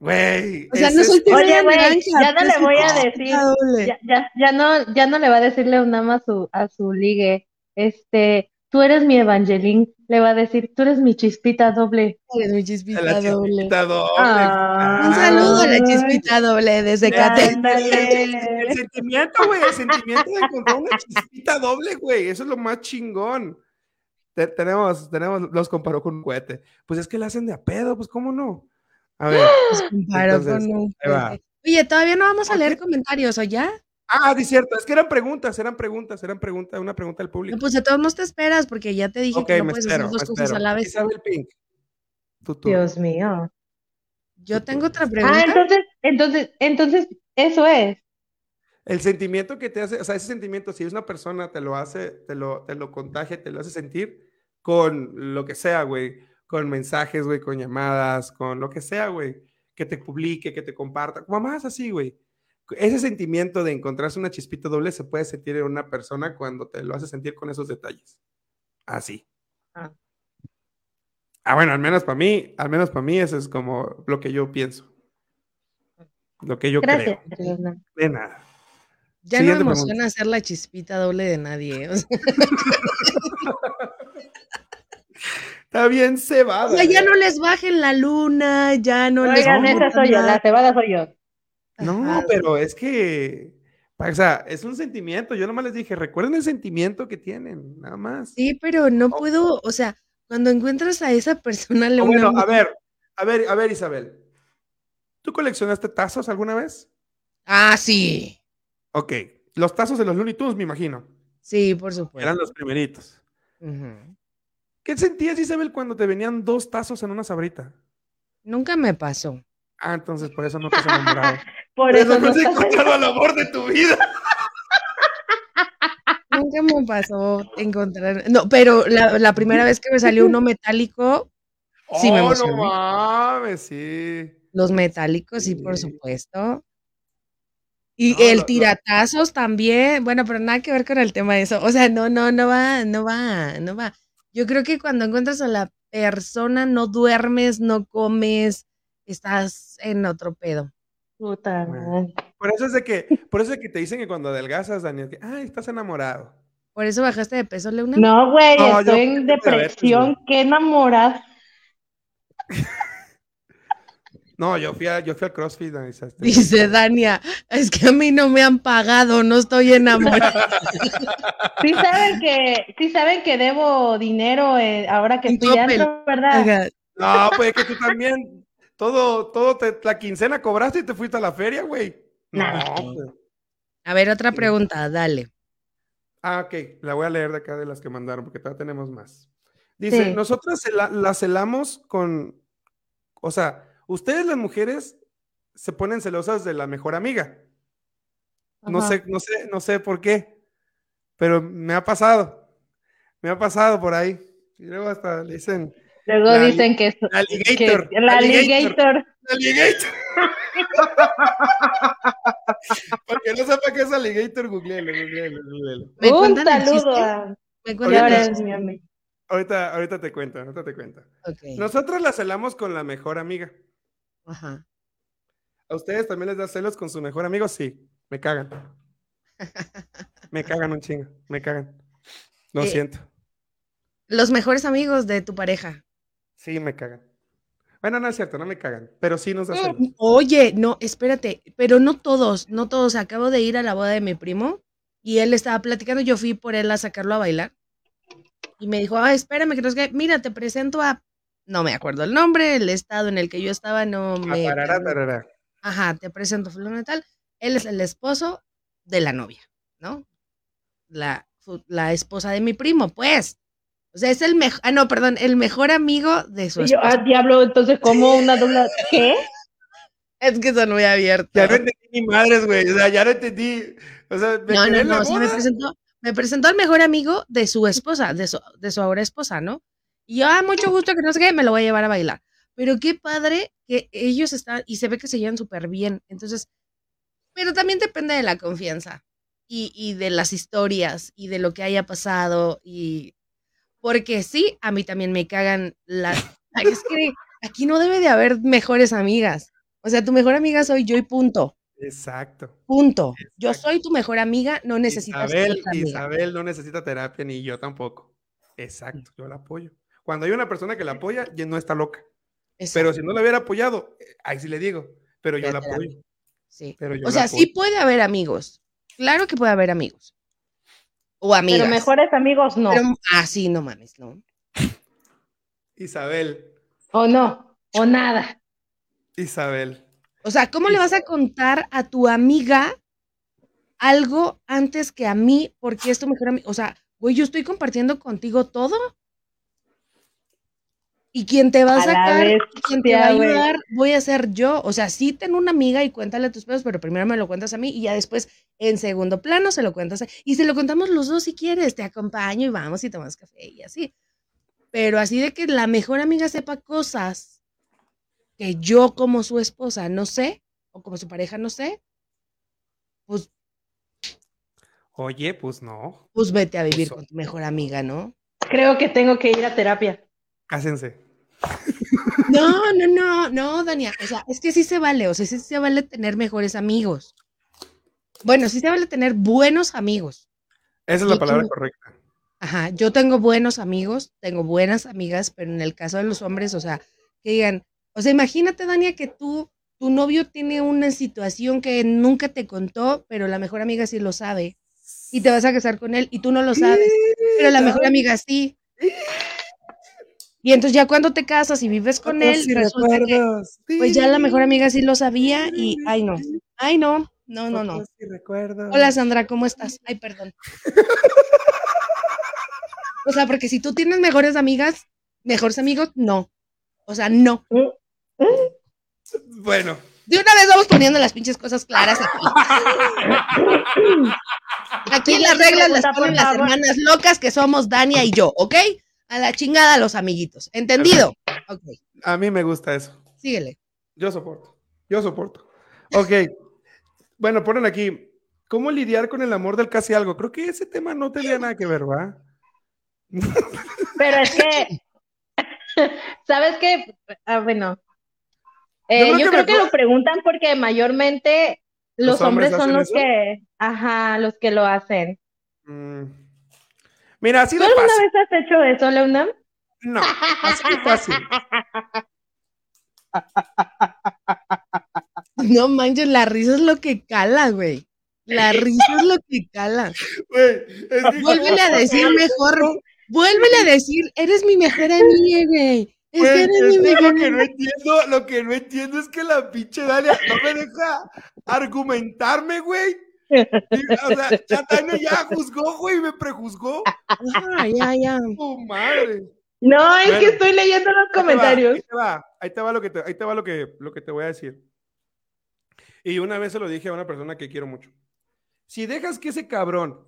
güey. O sea, no soy es- tu Oye, güey, ya no le voy a decir. Ya, ya, ya no, ya no le va a decirle un ama a su, a su ligue, este, tú eres mi evangelín, le va a decir, tú eres mi chispita doble. Eres mi chispita la doble. chispita doble. Ah. Un saludo a la chispita doble desde Cate. Ándale. El sentimiento, güey, el sentimiento de encontrar una chispita doble, güey, eso es lo más chingón. Te- tenemos, tenemos, los comparó con un cohete. Pues es que la hacen de a pedo, pues cómo no. A ver. Pues comparó entonces, con un juguete. Oye, todavía no vamos a ¿Por leer qué? comentarios, ¿o ya? Ah, sí, cierto. Es que eran preguntas, eran preguntas, eran preguntas, una pregunta del público. No, pues de todos modos te esperas, porque ya te dije ok, que no me puedes espero, hacer me dos cosas a la vez. Isabel Pink. Dios mío. Yo tengo otra pregunta. Ah, entonces, entonces, entonces, eso es. El sentimiento que te hace, o sea, ese sentimiento, si es una persona, te lo hace, te lo, te lo contagia, te lo hace sentir con lo que sea, güey. Con mensajes, güey, con llamadas, con lo que sea, güey. Que te publique, que te comparta. Como más así, güey. Ese sentimiento de encontrarse una chispita doble se puede sentir en una persona cuando te lo hace sentir con esos detalles. Así. Ah. Ah, bueno, al menos para mí, al menos para mí, eso es como lo que yo pienso. Lo que yo Gracias. creo. De nada. Ya no emociona pregunta. hacer la chispita doble de nadie. ¿eh? O sea, Está bien cebada. o sea, ya no les bajen la luna, ya no les Oigan, esa soy yo, la cebada soy yo. No, pero es que, o sea, es un sentimiento. Yo nomás les dije, recuerden el sentimiento que tienen, nada más. Sí, pero no puedo, o sea, cuando encuentras a esa persona, le O bueno, a ver, a ver, a ver, Isabel. ¿Tú coleccionaste tazos alguna vez? Ah, sí. Ok, los tazos de los Looney Tunes, me imagino. Sí, por supuesto. Eran los primeritos. ¿Qué sentías, Isabel, cuando te venían dos tazos en una sabrita? Nunca me pasó. Ah, entonces por eso no te has enamorado. Por eso no has encontrado el amor de tu vida. Nunca me pasó encontrar. No, pero la, la primera vez que me salió uno metálico, sí me Oh, emocioné. no mames, sí. Los metálicos, sí, por supuesto. Y No, el tiratazos también. Bueno, pero nada que ver con el tema de eso. O sea, no, no, no va, no va, no va. Yo creo que cuando encuentras a la persona, no duermes, no comes, estás en otro pedo. Puta madre. Por eso es de que, por eso es de que te dicen que cuando adelgazas, Daniel, que, ay, estás enamorado. Por eso bajaste de peso, Leuna. No, güey, No, estoy en diabetes, depresión, qué enamorada. No, yo fui, a, yo fui al CrossFit. este, Dice Dania, es que a mí no me han pagado, no estoy enamorada. Sí saben que, sí saben que debo dinero eh, ahora que antro, ¿verdad? No, pues es que tú también, todo, todo, te- la quincena cobraste y te fuiste a la feria, güey. No, Nah. pues. A ver, otra pregunta, dale. Ah, ok, la voy a leer de acá de las que mandaron, porque todavía tenemos más. Dice, Sí. nosotras la celamos con, o sea, ustedes las mujeres se ponen celosas de la mejor amiga. No sé, no sé, no sé por qué, pero me ha pasado, me ha pasado por ahí. Y luego hasta le dicen, Luego La- dicen que, es- alligator, que la alligator. alligator. alligator. Para que no sepa qué es alligator, googleelo, googleelo, googleelo. ¿Me Un saludo a... ¿Me cuentan. Ahorita, ahorita te cuento, ahorita te cuento. Ok. Nosotros la celamos con la mejor amiga. Ajá. ¿A ustedes también les da celos con su mejor amigo? Sí, me cagan. Me cagan un chingo, me cagan. Lo Eh, siento. Los mejores amigos de tu pareja. Sí, me cagan. Bueno, no es cierto, no me cagan, pero sí nos da celos. Oye, no, espérate, pero no todos, no todos. Acabo de ir a la boda de mi primo y él estaba platicando, yo fui por él a sacarlo a bailar y me dijo, ah, espérame, que no sé qué, mira, te presento a, no me acuerdo el nombre, el estado en el que yo estaba no Ah, me... tarará. Ajá, te presento fulano tal. Él es el esposo de la novia, ¿no? La, la esposa de mi primo, pues. O sea, es el mejor, ah, no, perdón, el mejor amigo de su esposa. ah, diablo, entonces, ¿cómo una doble? ¿Qué? Es que son muy abiertos. Ya no entendí ni madres, güey. O sea, ya no entendí. O sea, me No, no, no, o sea, me presentó, me presentó al mejor amigo de su esposa, de su, de su ahora esposa, ¿no? Y yo, ah, mucho gusto, que no sé qué, me lo voy a llevar a bailar. Pero qué padre que ellos están, y se ve que se llevan súper bien. Entonces, pero también depende de la confianza y, y de las historias y de lo que haya pasado. Y porque sí, a mí también me cagan las. Es que aquí no debe de haber mejores amigas. O sea, tu mejor amiga soy yo y punto. Exacto. Punto. Yo soy tu mejor amiga, no necesitas Isabel, amiga. Isabel no necesita terapia ni yo tampoco. Exacto, yo la apoyo. Cuando hay una persona que la apoya, ya no está loca. Pero si no la hubiera apoyado, eh, ahí sí le digo, pero yo la apoyo. Sí. Pero yo O sea, sí puede haber amigos. Claro que puede haber amigos. O amigas. Pero mejores amigos no. Pero- ah, sí, no mames, ¿no? Isabel, O no, o nada. Isabel. O sea, ¿cómo le vas a contar a tu amiga algo antes que a mí? Porque es tu mejor amiga. O sea, güey, yo estoy compartiendo contigo todo. Y quien te va a sacar, quien te va a ayudar, voy a ser yo. O sea, sí ten una amiga y cuéntale tus pedos, pero primero me lo cuentas a mí y ya después, en segundo plano, se lo cuentas a... Y se lo contamos los dos si quieres, te acompaño y vamos y tomamos café y así. Pero así de que la mejor amiga sepa cosas que yo como su esposa no sé, o como su pareja no sé, pues, Oye, pues no. pues vete a vivir con tu mejor amiga, ¿no? Creo que tengo que ir a terapia. Cásense. No, no, no, no, Dania. O sea, es que sí se vale, o sea, sí se vale tener mejores amigos. Bueno, sí se vale tener buenos amigos. Esa es la Yo palabra tengo- correcta. Ajá, yo tengo buenos amigos, tengo buenas amigas, pero en el caso de los hombres, o sea, que digan, o sea, imagínate, Dania, que tú, tu novio tiene una situación que nunca te contó, pero la mejor amiga sí lo sabe. Y te vas a casar con él y tú no lo sabes, pero la mejor amiga sí. Y entonces ya cuando te casas y vives con él, sí resulta que, recuerdos. pues ya la mejor amiga sí lo sabía y, ay no, ay no, no, no, no. Sí. Hola Sandra, ¿cómo estás? Ay, perdón. O sea, porque si tú tienes mejores amigas, mejores amigos, no. O sea, no. Bueno, De una vez vamos poniendo las pinches cosas claras aquí. Aquí las reglas las ponen las hermanas locas que somos Dania y yo, ¿ok? A la chingada los amiguitos. ¿Entendido? A mí me gusta eso. síguele. Yo soporto. Yo soporto. Ok. Bueno, ponen aquí. ¿Cómo lidiar con el amor del casi algo? Creo que ese tema no tenía nada que ver, ¿va? Pero es que, ¿sabes qué? Ah, bueno, Eh, creo yo que creo que lo preguntan porque mayormente los, ¿Los hombres hombres son los eso? que, ajá, los que lo hacen. Mm. Mira, así ¿Tú de alguna fácil. vez has hecho eso, Leonam? No, así de fácil. No manches, la risa es lo que cala, güey. La risa es lo que cala. Güey, que- Vuélvele a decir mejor. Vuélvele a decir, eres mi mejor amiga, güey. Es Güey, que eres es mi mejor lo que no amiga. entiendo, lo que no entiendo es que la pinche Dalia no me deja argumentarme, güey. Y, o sea, ya Tania ya juzgó, güey, me prejuzgó. Ajá, ya, ya. ¡Tu madre! No, es Bueno. que estoy leyendo los Ahí te va, comentarios. Ahí te va, ahí te va lo que te, ahí te va lo que, lo que te voy a decir. Y una vez se lo dije a una persona que quiero mucho. Si dejas que ese cabrón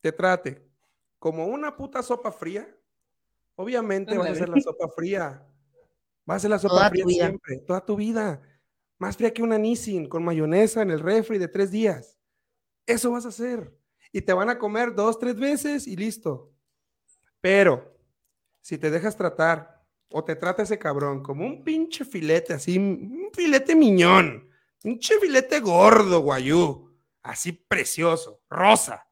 te trate como una puta sopa fría, obviamente vas a hacer la sopa fría. Vas a hacer la sopa Toda fría siempre, toda tu vida. Más fría que una Nissin con mayonesa en el refri de tres días. Eso vas a hacer. Y te van a comer dos, tres veces y listo. Pero si te dejas tratar o te trata ese cabrón como un pinche filete, así, un filete miñón, un filete gordo, guayú, así precioso, rosa,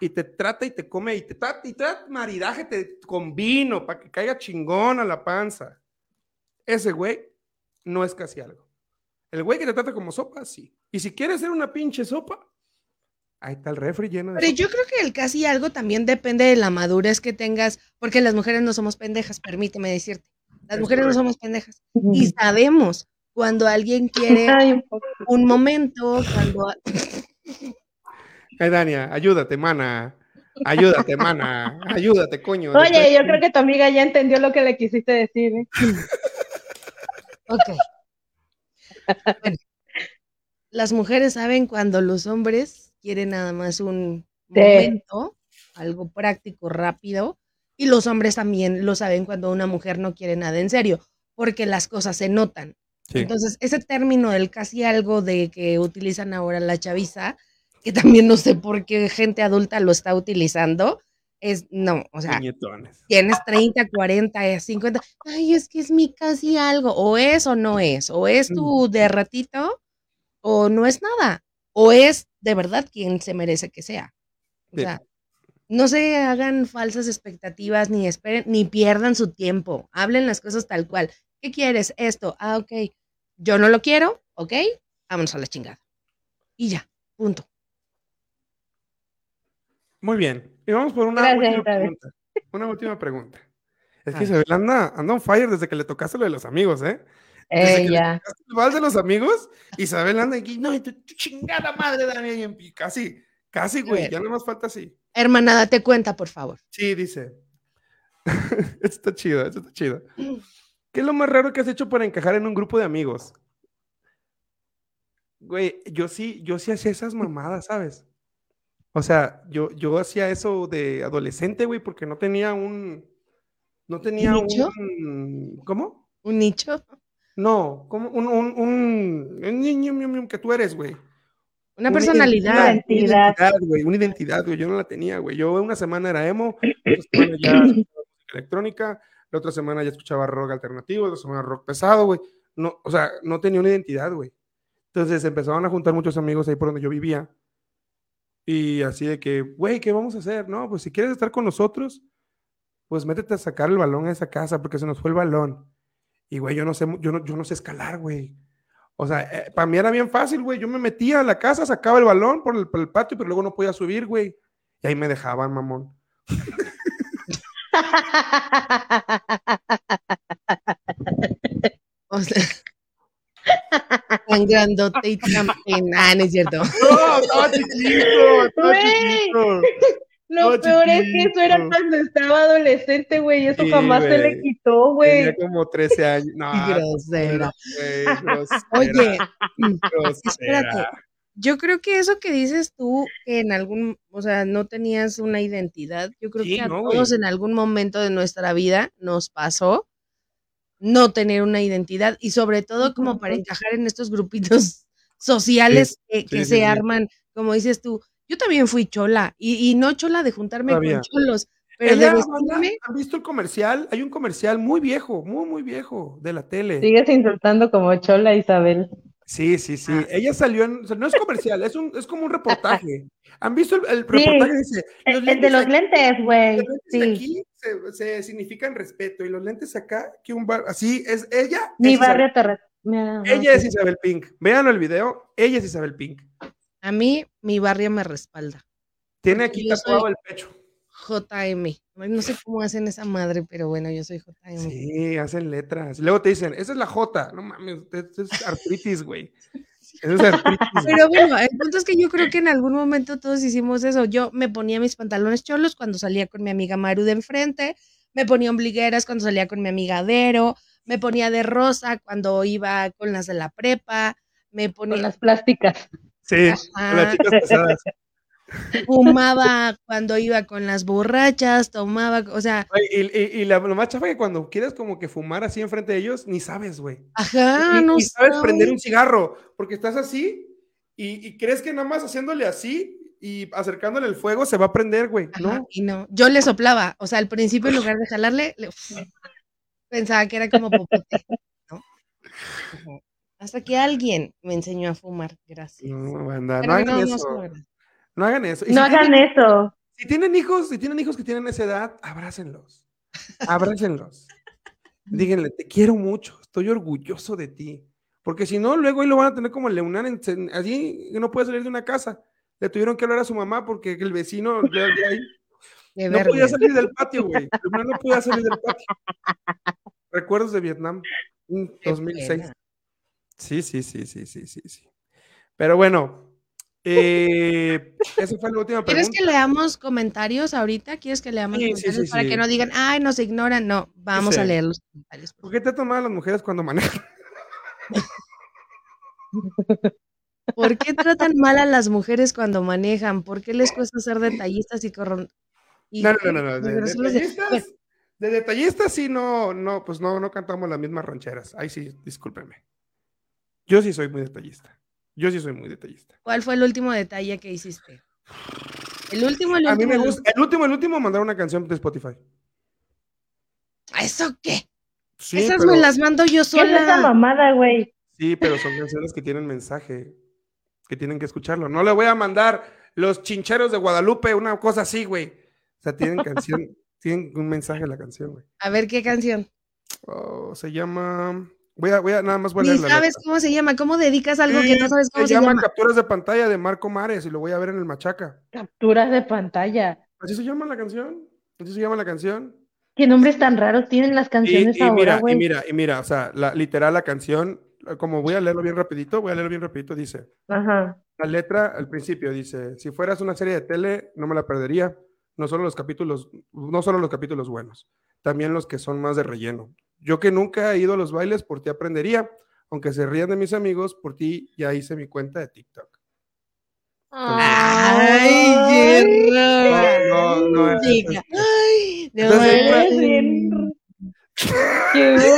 y te trata y te come y te trata y trata maridaje te- con vino para que caiga chingón a la panza. Ese güey no es casi algo. El güey que te trata como sopa, sí. Y si quieres ser una pinche sopa, ahí está el refri lleno de Pero yo creo que el casi algo también depende de la madurez que tengas, porque las mujeres no somos pendejas, permíteme decirte. Las Es mujeres no somos pendejas. Y sabemos cuando alguien quiere Ay, un momento, cuando... Ay, Dania, ayúdate, mana. Ayúdate, mana. Ayúdate, coño. Oye, Después- yo creo que tu amiga ya entendió lo que le quisiste decir. ¿eh? Ok. Bueno, las mujeres saben cuando los hombres quieren nada más un Sí. momento, algo práctico, rápido, y los hombres también lo saben cuando una mujer no quiere nada en serio, porque las cosas se notan. Sí. Entonces, ese término del casi algo de que utilizan ahora la chaviza, que también no sé por qué gente adulta lo está utilizando, es no, o sea, Puñetones. tienes 30, 40, eh, 50, ay, es que es mi casi algo, o es o no es, o es tu de ratito, o no es nada, o es de verdad quien se merece que sea. O Sí. sea, no se hagan falsas expectativas, ni esperen, ni pierdan su tiempo, hablen las cosas tal cual. ¿Qué quieres? Esto, ah, ok, yo no lo quiero, ok, vámonos a la chingada. Y ya, punto. Muy bien. Y vamos por una Gracias, última pregunta. Una última pregunta. Es que ver. Isabel anda, anda on fire desde que le tocaste lo de los amigos, ¿eh? Desde tocaste el vals de los amigos, Isabel anda aquí, no, y tu, tu chingada madre, Dani, y en- y casi, casi, güey, ya no más falta así. Hermana, date cuenta, por favor. Sí, dice. esto está chido, esto está chido. ¿Qué es lo más raro que has hecho para encajar en un grupo de amigos? Güey, yo sí, yo sí hacía esas mamadas, ¿sabes? O sea, yo, yo hacía eso de adolescente, güey, porque no tenía un. No tenía nicho? un. ¿Cómo? ¿Un nicho? No, como un, un, un, un que tú eres, güey. Una Una personalidad. Una Identidad. güey, una identidad, güey. Yo no la tenía, güey. Yo una semana era emo, otra semana ya escuchaba música electrónica, la otra semana ya escuchaba rock alternativo, la otra semana rock pesado, güey. No, o sea, no tenía una identidad, güey. Entonces empezaban a juntar muchos amigos ahí por donde yo vivía. Y así de que, güey, ¿qué vamos a hacer? No, pues si quieres estar con nosotros, pues métete a sacar el balón a esa casa porque se nos fue el balón. Y, güey, yo no sé, yo no, yo no sé escalar, güey. O sea, para mí era bien fácil, güey. Yo me metía a la casa, sacaba el balón por el, por el patio, pero luego no podía subir, güey. Y ahí me dejaban, mamón. O sea, tan grandote y tan pena, no es cierto. ¡No, estaba chiquito! ¡Estaba chiquito! Lo No, peor es que eso era cuando estaba adolescente, güey. Eso Sí, jamás se le quitó, güey. Tenía como 13 años. No, grosera. grosera, Oye, grosera. espérate. Yo creo que eso que dices tú, que en algún, o sea, no tenías una identidad, yo creo Sí, que a no, todos en algún momento de nuestra vida nos pasó no tener una identidad y sobre todo como para encajar en estos grupitos sociales que, que sí, se arman, como dices tú. Yo también fui chola y, y no chola de juntarme Todavía. con cholos, pero Ella, vestirme, ¿Han visto el comercial? Hay un comercial muy viejo, muy, muy viejo de la tele. Sigues insultando como Chola, Isabel. Sí, sí, sí. Ah. Ella salió en. o sea, no es comercial, es, un, es como un reportaje. ¿Han visto el, el reportaje? Dice, El, el de los aquí- lentes, güey. Sí. aquí se, se significan respeto y los lentes acá, que un bar. Así es ella. Mi es barrio te re- Mira, Ella no, es Isabel Pink. Véanlo el video. Ella es Isabel Pink. A mí mi barrio me respalda. Tiene aquí tatuado el pecho. JM. No sé cómo hacen esa madre, pero bueno, yo soy JM. Sí, hacen letras. Luego te dicen, esa es la J. No mames, eso es artritis, güey. Eso es artritis. güey. Pero bueno, el punto es que yo creo que en algún momento todos hicimos eso. Yo me ponía mis pantalones cholos cuando salía con mi amiga Maru de enfrente, me ponía ombligueras cuando salía con mi amiga Vero, me ponía de rosa cuando iba con las de la prepa, me Con ponía, las plásticas. Sí, Ajá. las chicas pesadas. fumaba cuando iba con las borrachas, tomaba, o sea, Y, y- y la, lo más chafa es que cuando quieres como que fumar así enfrente de ellos, ni sabes, güey. ajá, ni, no ni sabes prender un cigarro, porque estás así y, y crees que nada más haciéndole así y acercándole el fuego se va a prender, güey. No, y no, yo le soplaba, o sea, al principio en lugar de jalarle, le- pensaba que era como popote, ¿no? Ajá. Hasta que alguien me enseñó a fumar, gracias. no, banda, no hagan no, no eso. logra. No hagan eso. Y No si hagan tienen- eso. Si tienen hijos, si tienen hijos que tienen esa edad, abrácenlos. Abrácenlos. Díganle, te quiero mucho, estoy orgulloso de ti. Porque si no, luego ahí lo van a tener como el en- allí no puede salir de una casa. Le tuvieron que hablar a su mamá porque el vecino ya ahí no podía salir del patio, güey. No podía salir del patio. Recuerdos de Vietnam, mm, Qué 2006. Sí, sí, sí, sí, sí, sí, sí. Pero bueno, eh, esa fue la última ¿Quieres pregunta. que leamos comentarios ahorita? ¿Quieres que leamos Sí, comentarios sí, para que no digan, ay, nos ignoran? No, vamos a leer los comentarios. ¿Por qué te toman las mujeres cuando manejan? ¿Por qué tratan mal a las mujeres cuando manejan? ¿Por qué les cuesta ser detallistas y corron... y No, no, no, no, De, detallistas, de detallistas sí no, no, pues no, no cantamos las mismas rancheras. Ahí sí, discúlpenme. Yo sí soy muy detallista. Yo sí soy muy detallista. ¿Cuál fue el último detalle que hiciste? El último, el A mí último. me el gusta, el último, el último, mandar una canción de Spotify. ¿A ¿Eso qué? Sí, Esas pero, me las mando yo ¿Qué es esa sola. mamada, güey? sí, pero son canciones que tienen mensaje, que tienen que escucharlo. No le voy a mandar los chincheros de Guadalupe, una cosa así, güey. O sea, tienen canción, tienen un mensaje la canción, güey. A ver qué canción. Oh, se llama. Voy a, voy a, nada más voy a Ni leer la sabes letra. cómo se llama. ¿Cómo dedicas algo que no sabes cómo se, se llama llama? Capturas de pantalla de Marco Mares y lo voy a ver en el Machaca. Capturas de pantalla. ¿Así se llama la canción? ¿Así se llama la canción? Qué nombres tan raros tienen las Y, canciones y ahora, mira, y güey. mira, y mira, o sea, la, literal la canción, como voy a leerlo bien rapidito, voy a leerlo bien rapidito, dice, Ajá. la letra al principio dice, si fueras una serie de tele, no me la perdería, no solo los capítulos, no solo los capítulos buenos, también los que son más de relleno. Yo que nunca he ido a los bailes, por ti aprendería, aunque se rían de mis amigos, por ti ya hice mi cuenta de TikTok. Ay. No, no, no, Chica. Ay, no, Entonces, Eres ay. bien- Qué bueno.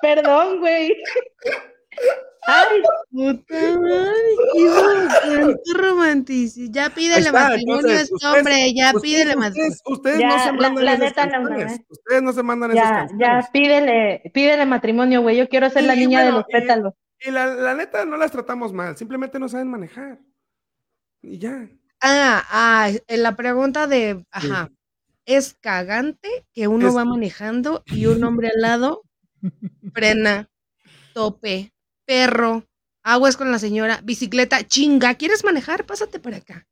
Perdón, güey. Ay, Puta madre, qué romanticismo. Ya pídele matrimonio a este hombre, ya pídele matrimonio. Ustedes, no se la- mandan la esas neta, no mames. Ustedes no se mandan esas ya, canciones. ya, pídele, pídele matrimonio, güey. Yo quiero ser la Y niña de los pétalos. Y la, la neta no las tratamos mal, simplemente no saben manejar. Y ya. Ah, ah, en la pregunta de, ajá, es cagante que uno Es- va manejando y un hombre al lado frena, tope, perro, aguas con la señora, bicicleta, chinga, ¿quieres manejar? Pásate por acá.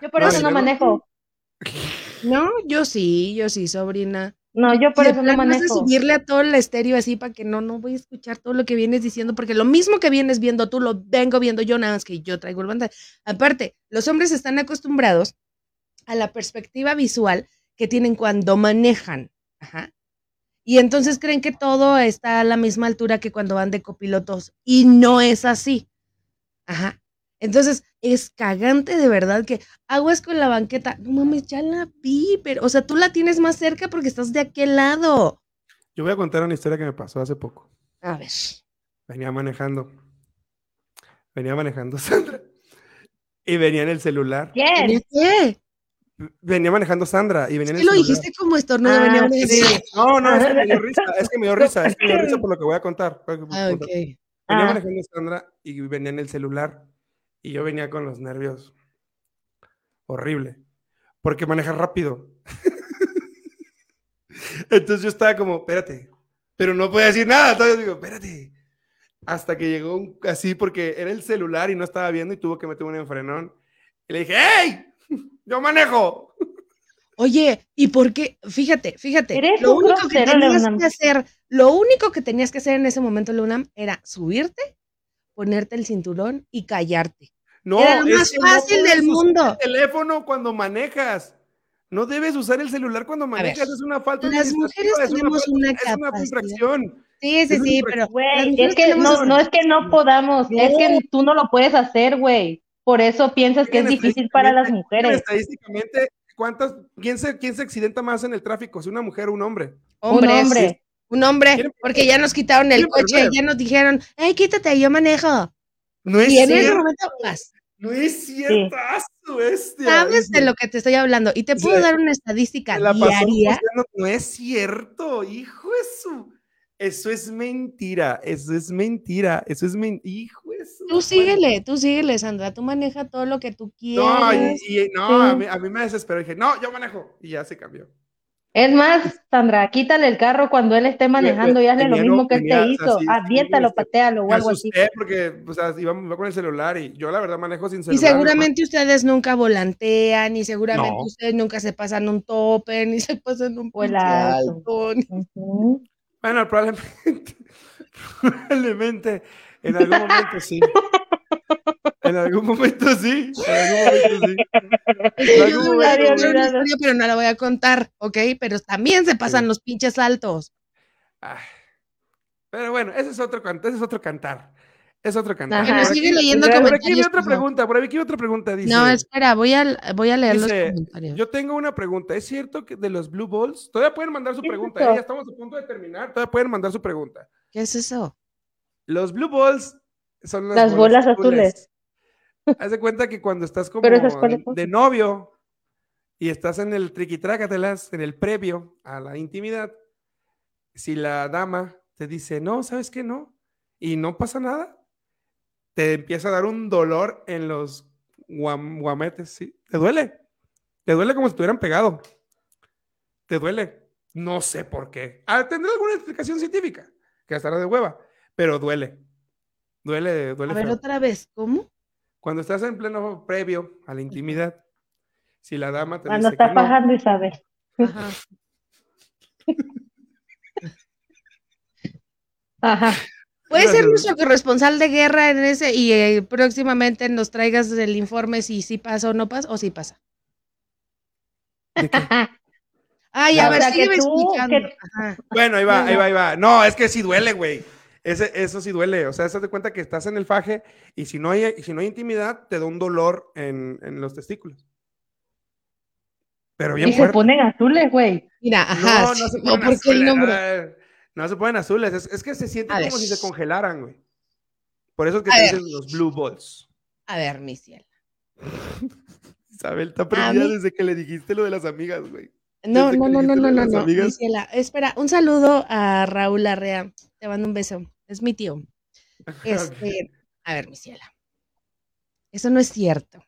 Yo por No, eso no manejo. No, yo sí, yo sí, sobrina. No, yo por eso no plano es de manejo. subirle a todo el estéreo así para que no, no voy a escuchar todo lo que vienes diciendo, porque lo mismo que vienes viendo tú lo vengo viendo yo, nada más que yo traigo el banda. Aparte, los hombres están acostumbrados a la perspectiva visual que tienen cuando manejan. Ajá. Y entonces creen que todo está a la misma altura que cuando van de copilotos. Y no es así. Ajá. Entonces, es cagante de verdad que aguas con la banqueta. No mames, ya la vi, pero, o sea, tú la tienes más cerca porque estás de aquel lado. Yo voy a contar una historia que me pasó hace poco. A ver. Venía manejando. Venía manejando Sandra. Y venía en el celular. ¿Quién? ¿Qué? Venía manejando Sandra y venía en ¿Qué el lo celular. dijiste como estornudo? Ah, venía sí. No, no, es que me dio risa, es que me dio risa, es que me dio risa por lo que voy a contar. Ah, contar. ok. Venía Ah. manejando Sandra y venía en el celular y yo venía con los nervios. Horrible. Porque maneja rápido. Entonces yo estaba como, espérate. Pero no podía decir nada. Entonces digo, espérate. Hasta que llegó un, así porque era el celular y no estaba viendo y tuvo que meter un enfrenón. Y le dije, ¡Hey! ¡Yo manejo! Oye, ¿y por qué? Fíjate, fíjate. Eres Lo único que tenías que hacer, lo único que tenías que hacer en ese momento, Leonam, era subirte, ponerte el cinturón y callarte. No, Era lo es más que no fácil puedes del usar mundo. El teléfono cuando manejas. No debes usar el celular cuando manejas. ver, es una falta las administrativa, mujeres es una tenemos falta- una es una infracción. Sí, sí, sí, pero Güey, las es que no, no es que no podamos, es que tú no lo puedes hacer, güey. Por eso piensas que es difícil para las mujeres. Estadísticamente, ¿cuántas, quién, se, ¿quién se accidenta más en el tráfico? ¿Si una mujer o un hombre? hombres, Un hombre. un hombre, ¿Quieren porque ya nos quitaron el ¿Quieren coche, perder? ya nos dijeron, hey, quítate, yo manejo. No es Y en ese cierto. momento, vas. No es cierto. bestia. Sabes de lo que te estoy hablando. Y te Sí. puedo dar una estadística la diaria. No es cierto, hijo de su. Eso es mentira, eso es mentira, eso es mentira, su. Tú síguele, tú síguele, Sandra. Tú maneja todo lo que tú quieras. No, y, y- no Sí. a, mí, a mí me desesperó. Dije, no, yo manejo. Y ya se cambió. Es más, Sandra, quítale el carro cuando él esté manejando y hazle lo mismo que él venía, te o sea, hizo. sí, sí, Aviéntalo, este, patealo o algo así. porque, o sea, iba, iba con el celular y yo la verdad manejo sin Y celular. seguramente ustedes nunca volantean, y seguramente No. ustedes nunca se pasan un tope, ni se pasan un. Bueno, probablemente, probablemente en algún momento sí. En algún momento sí. En algún momento sí. En algún momento, historia, pero no la voy a contar, ¿ok? Pero también se pasan Sí. los pinches altos. Pero bueno, ese es otro cantar, ese es otro cantar. Es otro cantar. Ajá. Sigue aquí- leyendo por aquí comentarios, otra pregunta, por aquí vi otra pregunta. Dice, no, espera, voy a, voy a leer dice, los comentarios. yo tengo una pregunta. ¿Es cierto que de los Blue Balls? Todavía pueden mandar su ¿Qué es pregunta. ¿eh? Ya estamos a punto de terminar. Todavía pueden mandar su pregunta. ¿Qué es eso? Los Blue Balls son las, Las bolas azules. Haz de cuenta que cuando estás como de, de novio y estás en el triquitrácatelas, en el previo a la intimidad, si la dama te dice, no, ¿sabes qué? No, y no pasa nada, te empieza a dar un dolor en los guam- guametes, ¿sí? ¿Te duele? Te duele como si te hubieran pegado. Te duele. No sé por qué. Ah, Tendrá alguna explicación científica, que estará de hueva, pero duele. Duele, duele. A ver, feo. otra vez, ¿cómo? Cuando estás en pleno previo a la intimidad, si la dama te Cuando dice está que no, fajando Isabel. Ajá. Ajá. Puede ser nuestro corresponsal de guerra en ese y eh, próximamente nos traigas el informe si sí pasa o no pasa o sí pasa. ¿de qué? Ay, a ver, tú- explicando. que-. Bueno, ahí va, ahí va, ahí va. No, es que sí duele, güey. Ese, eso sí duele. O sea, se de cuenta que estás en el faje y si no hay, si no hay intimidad, te da un dolor en, en los testículos. Pero bien Y se fuerte. ponen azules, güey. Mira, ajá. No, no se no, ponen porque el azules. nombre. No se ponen azules. Es, es que se siente como ver. si se congelaran, güey. Por eso es que A te ver. dicen los blue balls. A ver, mi cielo. Isabel está prendida mí- desde que le dijiste lo de las amigas, güey. No, no, no, no, no, no, no. Espera, un saludo a Raúl Arrea. Te mando un beso. Es mi tío. Este, a ver, mi ciela. Eso no es cierto.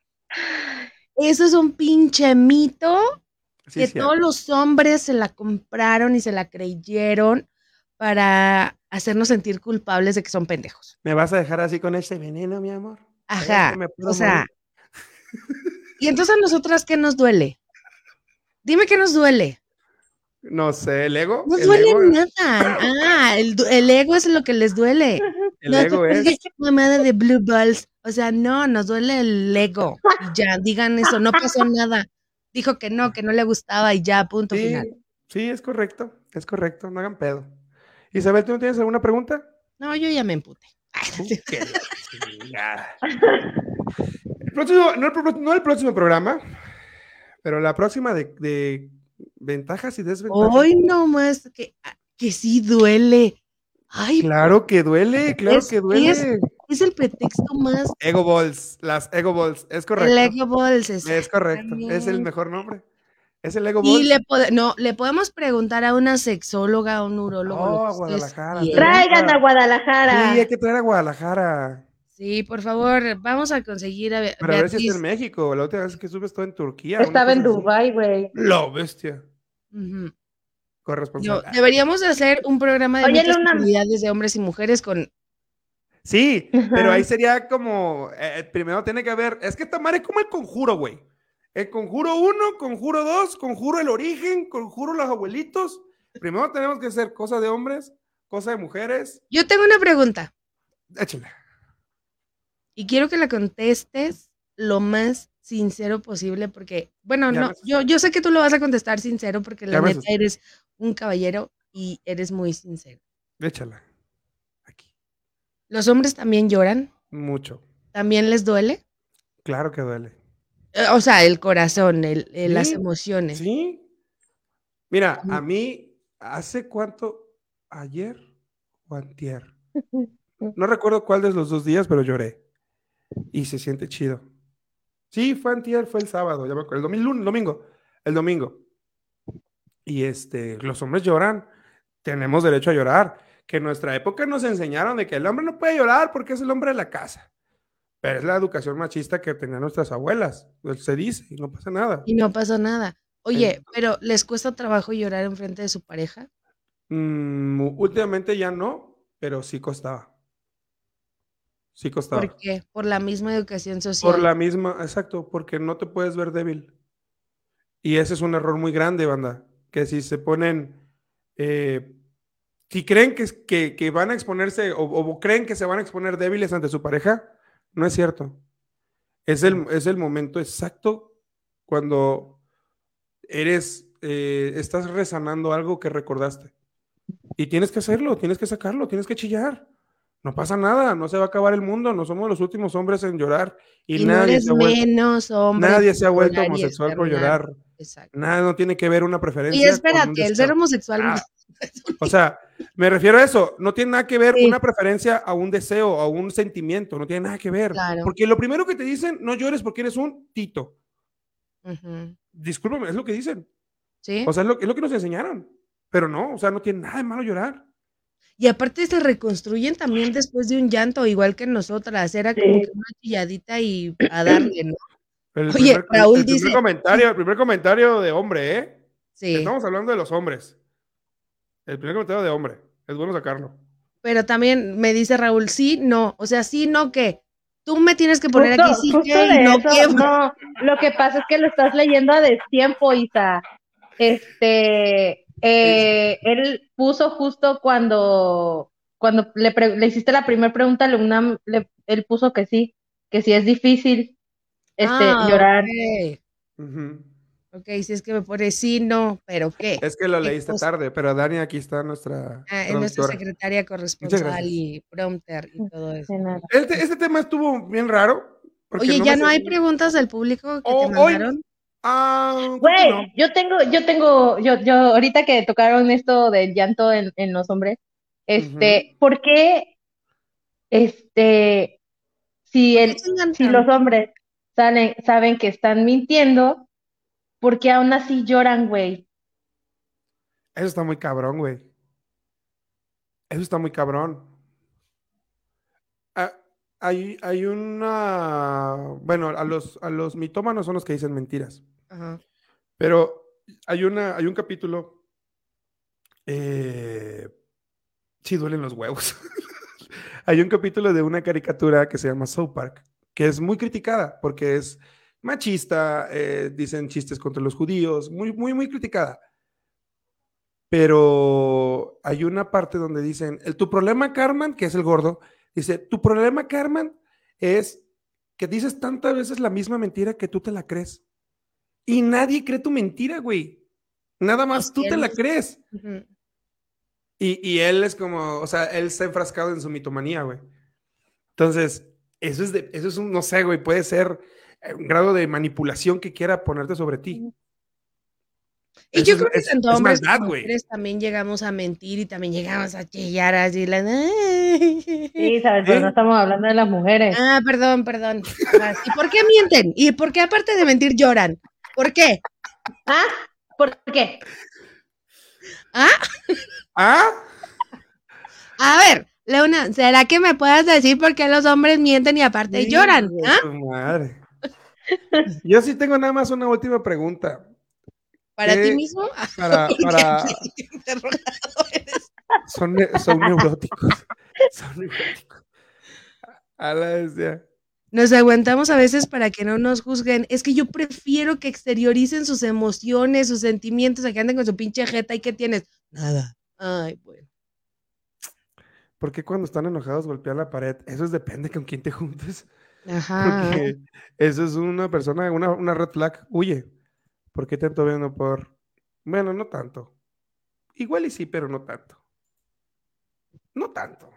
Eso es un pinche mito Sí, que todos los hombres se la compraron y se la creyeron para hacernos sentir culpables de que son pendejos. ¿Me vas a dejar así con ese veneno, mi amor? Ajá. O sea, morir. y entonces a nosotras, ¿qué nos duele? Dime qué nos duele. No sé, el ego. No el duele ego, nada. Ah, el, el ego es lo que les duele. el no ego es. mamada de blue balls. O sea, no, nos duele el ego. Y ya, digan eso, no pasó nada. Dijo que no, que no le gustaba y ya, punto Sí, final. sí, es correcto, es correcto, no hagan pedo. Isabel, ¿tú no tienes alguna pregunta? No, yo ya me emputé. El próximo, no, el, pro- no el próximo programa, pero la próxima de, de ventajas y desventajas. Hoy nomás que, ah, que sí duele. Ay, Claro que duele, claro Es- que duele. es- es el pretexto más. Ego Balls, las Ego Balls, es correcto. El ego balls. Es correcto, es el mejor nombre. Es el Ego Y Balls. le, pode- no, le podemos preguntar a una sexóloga, a un urólogo. Oh, lo a Guadalajara. Traigan a Guadalajara. Sí, hay que traer a Guadalajara. Sí, por favor, vamos a conseguir a Be- Pero a ver si está en México. La última vez que supe estuvo en Turquía. Estaba en. Dubai, güey. La bestia. Ujú. No, Corresponsal. deberíamos de hacer un programa de Oye, Luna. de hombres y mujeres con Sí, pero ahí sería como, eh, primero tiene que haber, es que Tamar es como el conjuro, güey. El conjuro 1, conjuro 2, conjuro el origen, conjuro los abuelitos. Primero tenemos que hacer cosa de hombres, cosa de mujeres. Yo tengo una pregunta Échale. Y quiero que la contestes lo más sincero posible porque, bueno, Ya no, yo, yo sé que tú lo vas a contestar sincero porque la Ya neta eres un caballero y eres muy sincero. Échala. Aquí. ¿Los hombres también lloran? Mucho. ¿También les duele? Claro que duele. Eh, O sea, el corazón, el, el- las emociones. Sí. Mira, a mí, ¿hace cuánto? ¿Ayer o antier? No recuerdo cuál de los dos días, pero lloré. Y se siente chido. Sí, fue antier, fue el sábado, ya me acuerdo. El domingo, el domingo. El domingo. Y este, los hombres lloran. Tenemos derecho a llorar. Que en nuestra época nos enseñaron de que el hombre no puede llorar porque es el hombre de la casa. Pero es la educación machista que tenían nuestras abuelas. Pues, Se dice y no pasa nada. Y no pasó nada. Oye, pero ¿les cuesta trabajo llorar en frente de su pareja? Mm, últimamente ya no, pero sí costaba. Sí costaba. ¿Por qué? Por la misma educación social. Por la misma, exacto, porque no te puedes ver débil. Y ese es un error muy grande, banda. Que si se ponen, eh, si creen que, que, que van a exponerse o, o creen que se van a exponer débiles ante su pareja, no es cierto. Es el, es el momento exacto cuando eres, eh, estás resanando algo que recordaste. Y tienes que hacerlo, tienes que sacarlo, tienes que chillar. No pasa nada, no se va a acabar el mundo, no somos los últimos hombres en llorar. Y, Y, no nadie, eres se ha vuelto, menos hombre. nadie se ha por vuelto llorar y homosexual por llorar. Exacto. Nada, no tiene que ver una preferencia. Y espérate, el ser homosexual. no- Ah, O sea, me refiero a eso. No tiene nada que ver Sí. una preferencia a un deseo, a un sentimiento. No tiene nada que ver. Claro. Porque lo primero que te dicen, no llores porque eres un tito. Ujú. Discúlpame, es lo que dicen. ¿Sí? O sea, es lo, es lo que nos enseñaron. Pero no, o sea, no tiene nada de malo llorar. Y aparte se reconstruyen también después de un llanto, igual que nosotras. Era como Sí. que una chilladita y a darle, ¿no? El Oye, primer, Raúl el primer dice- comentario, el primer comentario de hombre, ¿eh? Sí. Estamos hablando de los hombres. El primer comentario de hombre. Es bueno sacarlo. Pero también me dice Raúl, sí, no. O sea, sí, no, ¿qué? Tú me tienes que poner Justo- aquí sí justo que no eso, que. no, lo que pasa es que lo estás leyendo a destiempo, Isa. Este, eh, él puso justo cuando, cuando le, pre- le hiciste la primera pregunta a la UNAM, le- él puso que sí, que sí es difícil este, Ah, llorar. ok. Ujú. Ok, si es que me pone sí, no, pero ¿qué? Es que lo ¿Qué leíste cosa? tarde, pero Dani aquí está nuestra Ah, es nuestra secretaria corresponsal y prompter y todo eso. Este, este tema estuvo bien raro. Oye, no ¿ya no sé- hay preguntas del público que Oh, te hoy- mandaron? Ah, Güey, no. yo tengo, yo tengo, yo, yo, ahorita que tocaron esto del llanto en, en los hombres, este, ¿por qué, este, si el, si los hombres salen, saben que están mintiendo, ¿por qué aún así lloran, güey? Eso está muy cabrón, güey. Eso está muy cabrón. Ah, hay, hay una. Bueno, a los, a los mitómanos son los que dicen mentiras. Ajá. Pero hay, una, hay un capítulo. Eh, sí, duelen los huevos. hay un capítulo de una caricatura que se llama South Park, que es muy criticada porque es machista, eh, dicen chistes contra los judíos, muy, muy, muy criticada. Pero hay una parte donde dicen, el, tu problema, Carmen, que es el gordo, dice, tu problema, Carmen, es que dices tantas veces la misma mentira que tú te la crees. Y nadie cree tu mentira, güey. Nada más tú te la crees. Y, y él es como, o sea, él está enfrascado en su mitomanía, güey. Entonces, eso es, de, eso es un, no sé, güey, puede ser eh, un grado de manipulación que quiera ponerte sobre ti. Y Eso yo es- creo que es- tanto es hombres maldad, como güey. mujeres también llegamos a mentir y también llegamos a chillar así. La... Sí, sabes, pero no estamos hablando de las mujeres. Ah, perdón, perdón. ¿Y por qué mienten? ¿Y por qué aparte de mentir lloran? ¿Por qué? ¿Ah? ¿Por qué? ¿Ah? ¿Ah? A ver, Leona, ¿será que me puedas decir por qué los hombres mienten y aparte lloran? ¿Ah? madre. Yo sí tengo nada más una última pregunta. ¿Para ¿Qué- ti mismo? Para, para, son, ne- son neuróticos. Son neuróticos. A la bestia. Nos aguantamos a veces para que no nos juzguen. Es que yo prefiero que exterioricen sus emociones, sus sentimientos, a que anden con su pinche jeta y ¿qué tienes? Nada. Ay, bueno. ¿Por qué cuando están enojados golpean la pared? Eso es depende con quién te juntes. Ajá. Porque eso es una persona, una, una red flag. Huye. ¿Por qué tanto viendo por.? Bueno, no tanto. Igual y sí, pero no tanto. No tanto.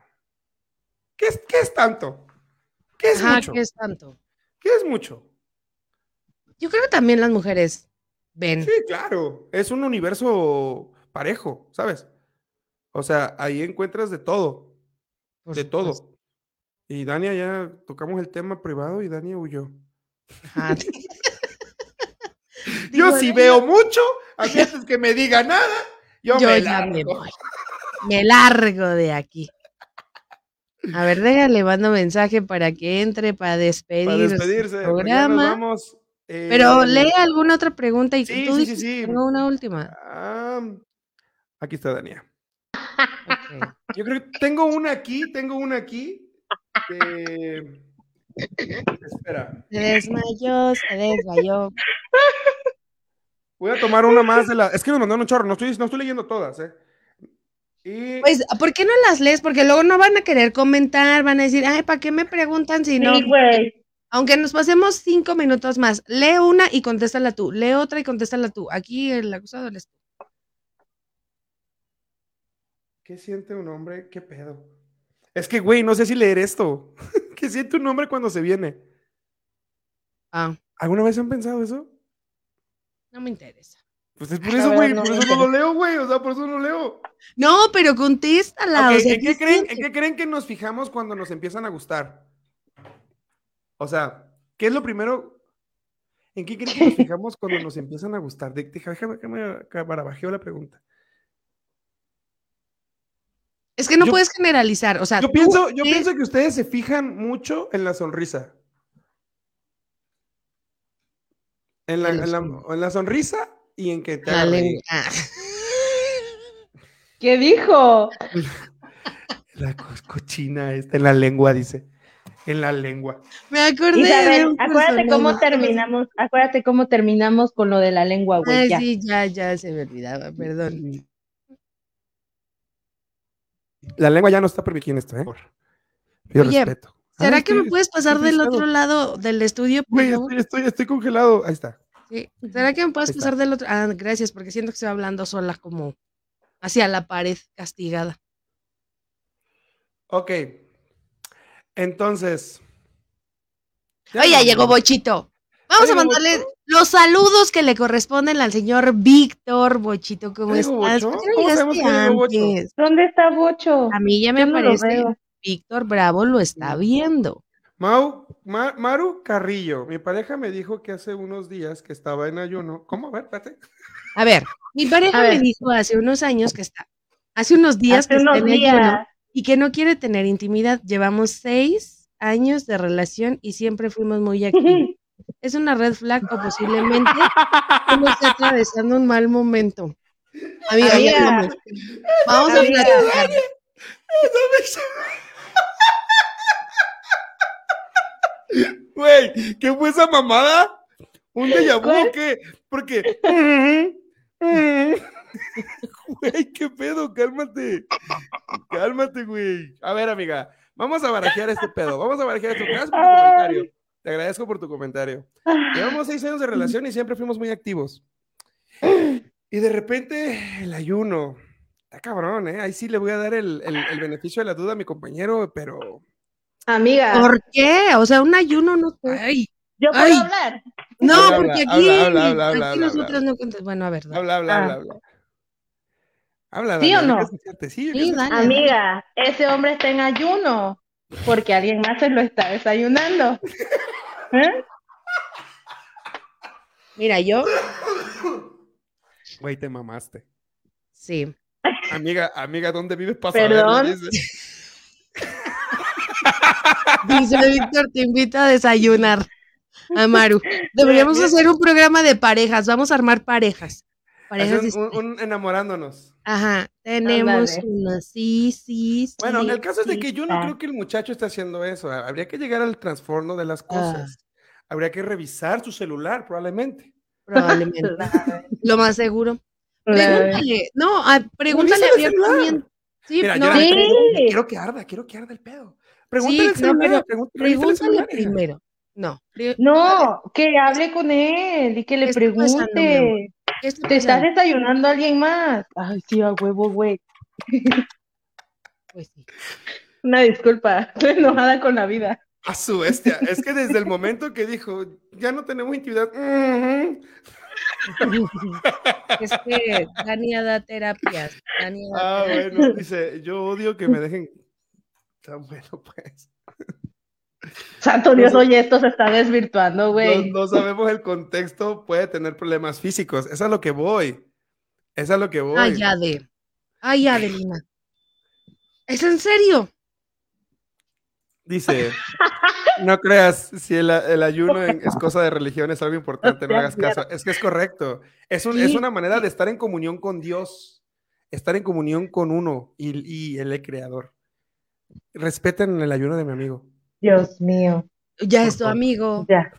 ¿Qué es, qué es tanto? ¿Qué es Ajá, mucho? ¿qué es tanto? ¿Qué es mucho? Yo creo que también las mujeres ven. Sí, claro. Es un universo parejo, ¿sabes? O sea, ahí encuentras de todo. de todo. Y Dania ya tocamos el tema privado y Dania huyó. Ajá. Yo sí yo- veo mucho, a veces que me diga nada, yo, Yo me ya me largo. voy. Me largo de aquí. A ver, déjale, mando mensaje para que entre para despedir Para despedirse, nos programa. vamos. eh, Pero lee alguna otra pregunta y Sí, tú sí, sí, tengo una última. ah, aquí está Dania. Yo creo que tengo una aquí, tengo una aquí. que- Espera, Se desmayó, se desmayó. Voy a tomar una más de la. Es que nos mandaron un chorro, no estoy, no estoy leyendo todas, ¿eh? Y Pues, ¿por qué no las lees? Porque luego no van a querer comentar, van a decir, ay, ¿para qué me preguntan si no? Sí, güey. Aunque nos pasemos cinco minutos más, lee una y contéstala tú, lee otra y contéstala tú. Aquí el acusado tú. ¿Qué siente un hombre? ¿Qué pedo? Es que, güey, no sé si leer esto. ¿Qué siente un hombre cuando se viene? Ah, ¿Alguna vez han pensado eso? No me interesa. Pues es por eso, güey, no por eso no lo leo, güey, o sea, por eso no lo leo. No, pero contéstala. Ok, o sea, ¿en, qué ¿qué creen, sientes? ¿En qué creen que nos fijamos cuando nos empiezan a gustar? O sea, ¿qué es lo primero? ¿En qué creen que nos fijamos cuando nos empiezan a gustar? De- Déjame, déjame barabajeo la pregunta. Es que no Yo- puedes generalizar. O sea, Yo tú pienso, yo pienso que ustedes se fijan mucho en la sonrisa. En la, En la en la- son- en la sonrisa y en que te la lengua. ¿Qué dijo? La co- cochina esta en la lengua, dice. En la lengua. Me acordé Isabel, de acuérdate cómo terminamos, acuérdate cómo terminamos con lo de la lengua, güey. Ay, ya. sí, ya, ya se me olvidaba, perdón. La lengua ya no está permitida en esto, ¿eh? Por- Pido Oye, respeto. ¿Será Ah, que me puedes pasar del otro lado del estudio, Güey, estoy, estoy, estoy congelado. Ahí está. Sí. ¿Será que me puedes Ahí está. pasar del otro? Ah, gracias, porque siento que estoy hablando sola como hacia la pared castigada. Ok. Entonces. Oye, ya llegó Bochito. Vamos a mandarle los saludos que le corresponden al señor Víctor Bochito. ¿Cómo ¿Ya llegó estás? ¿Cómo sabemos llegaste que llegó Bocho? antes? ¿Dónde está Bocho? A mí ya me Yo no lo parece. veo. Víctor Bravo lo está viendo. Mau, Ma- Maru Carrillo, mi pareja me dijo que hace unos días que estaba en ayuno. ¿Cómo? A ver, espérate. A ver, mi pareja A me ver. dijo hace unos años que está, hace unos días Hace que está en ayuno y que no quiere tener intimidad. Llevamos seis años de relación y siempre fuimos muy activos. ¿Es una red flag o posiblemente uno está atravesando un mal momento? Amiga, Amiga. ya vamos. Vamos a Amiga. platicar. Güey, ¿qué fue esa mamada? ¿Un déjà vu o qué? Porque. Güey, qué pedo, cálmate. Cálmate, güey. A ver, amiga, vamos a barajear este pedo. Vamos a barajear esto. Gracias por tu comentario. Te agradezco por tu comentario. Llevamos seis años de relación y siempre fuimos muy activos. Y de repente, el ayuno. Está cabrón, ¿eh? Ahí sí le voy a dar el, el- el beneficio de la duda a mi compañero, pero. Amiga, ¿Por qué? O sea, un ayuno no. Ay, ¿yo puedo Ay. hablar? no, Habla, porque habla, aquí, habla, habla, aquí habla, habla, nosotros habla. no contamos. Bueno, a ver. dale. Habla, habla, Ah. habla, habla. Habla, ¿Sí o no? Sí, Sí, dale. Amiga, ese hombre está en ayuno porque alguien más se lo está desayunando. ¿Eh? Mira, yo, Güey, te mamaste. sí. Amiga, amiga, ¿dónde vives para Perdón. saberlo? Dice. Víctor, te invito a desayunar. Amaru. Deberíamos hacer un programa de parejas. Vamos a armar parejas. Parejas un, distintas. un- un enamorándonos. Ajá. Tenemos Ándale. una. Sí, sí, sí. Bueno, el caso es de que yo no está. creo que el muchacho esté haciendo eso. Habría que llegar al trasfondo de las cosas. Habría que revisar su celular, probablemente. Probablemente. Lo más seguro. Pregúntale. No, ah, pregúntale abiertamente. Sí, Mira, no, yo Sí. quiero, quiero que arda, quiero que arda el pedo. Pregúntale Sí, no, pero pregúntale primero. No. No, que hable con él y que ¿Qué le pasando, pregunte. ¿Qué está ¿Te estás desayunando a alguien más? Ay, sí, a huevo, güey. Pues sí. Una disculpa, estoy enojada con la vida. A su bestia. Es que desde el momento que dijo, ya no tenemos intimidad. Es que Dania da terapias. Da Ah, bueno, dice, yo odio que me dejen. Está bueno, pues. Santo Dios, oye, esto se está desvirtuando, No, güey. no sabemos el contexto, puede tener problemas físicos. Es a lo que voy. Es a lo que voy. Ay, Ade. Ay, Adelina. ¿Es en serio? Dice, no creas, si el, el ayuno en- es cosa de religión, es algo importante, no hagas caso. Es que es correcto. Es, un- es una manera de estar en comunión con Dios, estar en comunión con uno y, y el creador. Respeten el ayuno de mi amigo. Dios mío, Ya es tu amigo. ya.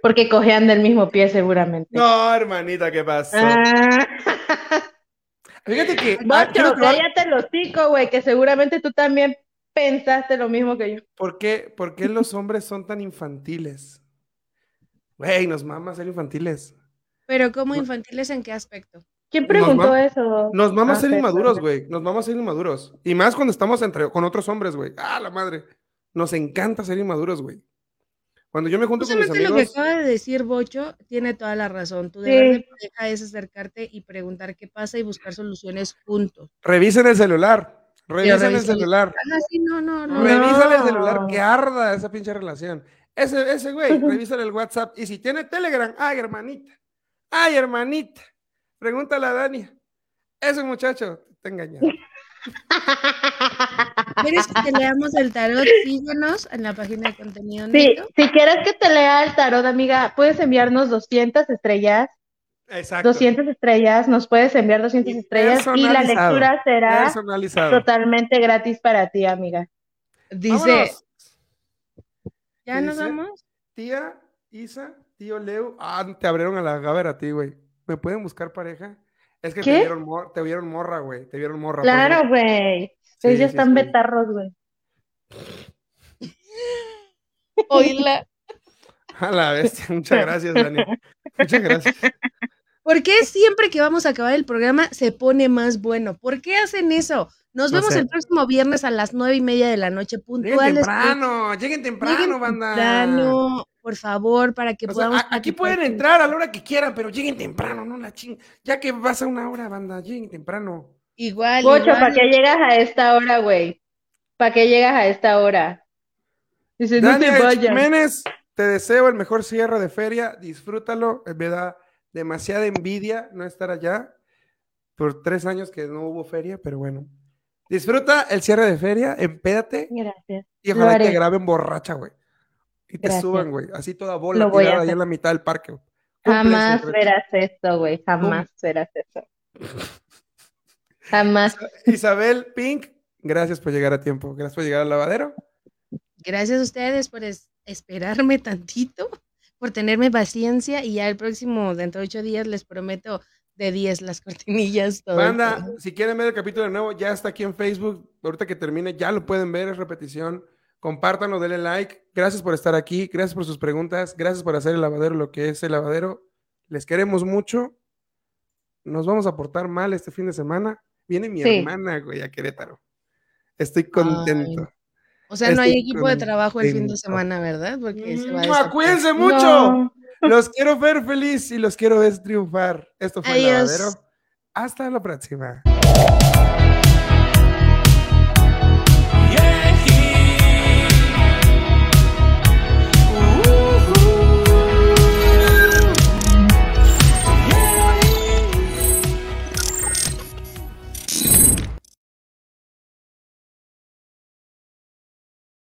Porque cojean del mismo pie seguramente. No, hermanita, ¿qué pasó? Ah. Fíjate que... ah, Bocho, cállate el hocico, güey, que seguramente tú también pensaste lo mismo que yo. ¿Por qué, por qué los hombres son tan infantiles? Güey, nos mama ser infantiles. Pero como infantiles, ¿en qué aspecto? ¿Quién preguntó eso? Nos vamos a Ah, ser inmaduros, güey. Nos vamos a ser inmaduros. Y más cuando estamos entre, con otros hombres, güey. Ah, la madre. Nos encanta ser inmaduros, güey. Cuando yo me junto con mis Justamente lo que amigos. acaba de decir Bocho tiene toda la razón. Tu Sí. deber de pareja es acercarte y preguntar qué pasa y buscar soluciones juntos. Revisen el celular. Revisen el revisen- celular. Ah, sí, no, no, no. Revísale el celular. Que arda esa pinche relación. Ese, ese güey, revísale el WhatsApp. Y si tiene Telegram, ay, hermanita. Ay, hermanita. Pregúntale a Dani. Ese muchacho te engañando. ¿Quieres que te leamos el tarot? Síguenos en la página de contenido Sí, si quieres que te lea el tarot, amiga, puedes enviarnos 200 estrellas. Exacto. 200 estrellas, nos puedes enviar 200 Y estrellas y la lectura será totalmente gratis para ti, amiga. Dice, Vámonos. ¿Ya ¿Qué nos dice? vamos? Tía, Isa, tío Leo. Ah, te abrieron a la gaber a ti, güey. ¿Me pueden buscar pareja? Es que te vieron, mor- te vieron morra, güey. Te vieron morra. por Claro, güey. Sí, Ellos sí, están sí. betarros, güey. Oíla. A la bestia. Muchas gracias, Dani. Muchas gracias. ¿Por qué siempre que vamos a acabar el programa se pone más bueno? ¿Por qué hacen eso? Nos No vemos sé. el próximo viernes a las nueve y media de la noche Lleguen puntuales. temprano, lleguen temprano, Lleguen banda. temprano, por favor, para que O sea, podamos. a- aquí pueden entrar a la hora que quieran, pero lleguen temprano, no la ching. Ya que vas a una hora, banda, lleguen temprano. Igual. Pocho. ¿para qué llegas a esta hora, güey? ¿Para qué llegas a esta hora? Dice, no te vayas. Jiménez, te deseo el mejor cierre de feria, disfrútalo, me da demasiada envidia no estar allá por tres años que no hubo feria, pero bueno. Disfruta el cierre de feria, empédate Gracias. y ojalá te graben borracha, güey. Y te Gracias. suban, güey, así toda bola tirada hacer. en la mitad del parque. Jamás verás esto, güey. Jamás verás eso. Jamás. Isabel Pink, gracias por llegar a tiempo, gracias por llegar al lavadero. Gracias a ustedes por es- esperarme tantito, por tenerme paciencia y ya el próximo, dentro de ocho días, les prometo de 10 las cortinillas. Todo, Banda, todo. si quieren ver el capítulo de nuevo, ya está aquí en Facebook. Ahorita que termine, ya lo pueden ver, es repetición. Compártanlo, denle like. Gracias por estar aquí, gracias por sus preguntas, gracias por hacer el lavadero lo que es el lavadero. Les queremos mucho. Nos vamos a portar mal este fin de semana. Viene mi Sí. hermana, güey, a Querétaro. Estoy contento. O sea, no hay equipo de trabajo el fin de semana, ¿verdad? Porque se va a ¡Mua! desatar. ¡Cuídense mucho! No. Los quiero ver feliz y los quiero ver triunfar. Esto fue el lavadero. Hasta la próxima.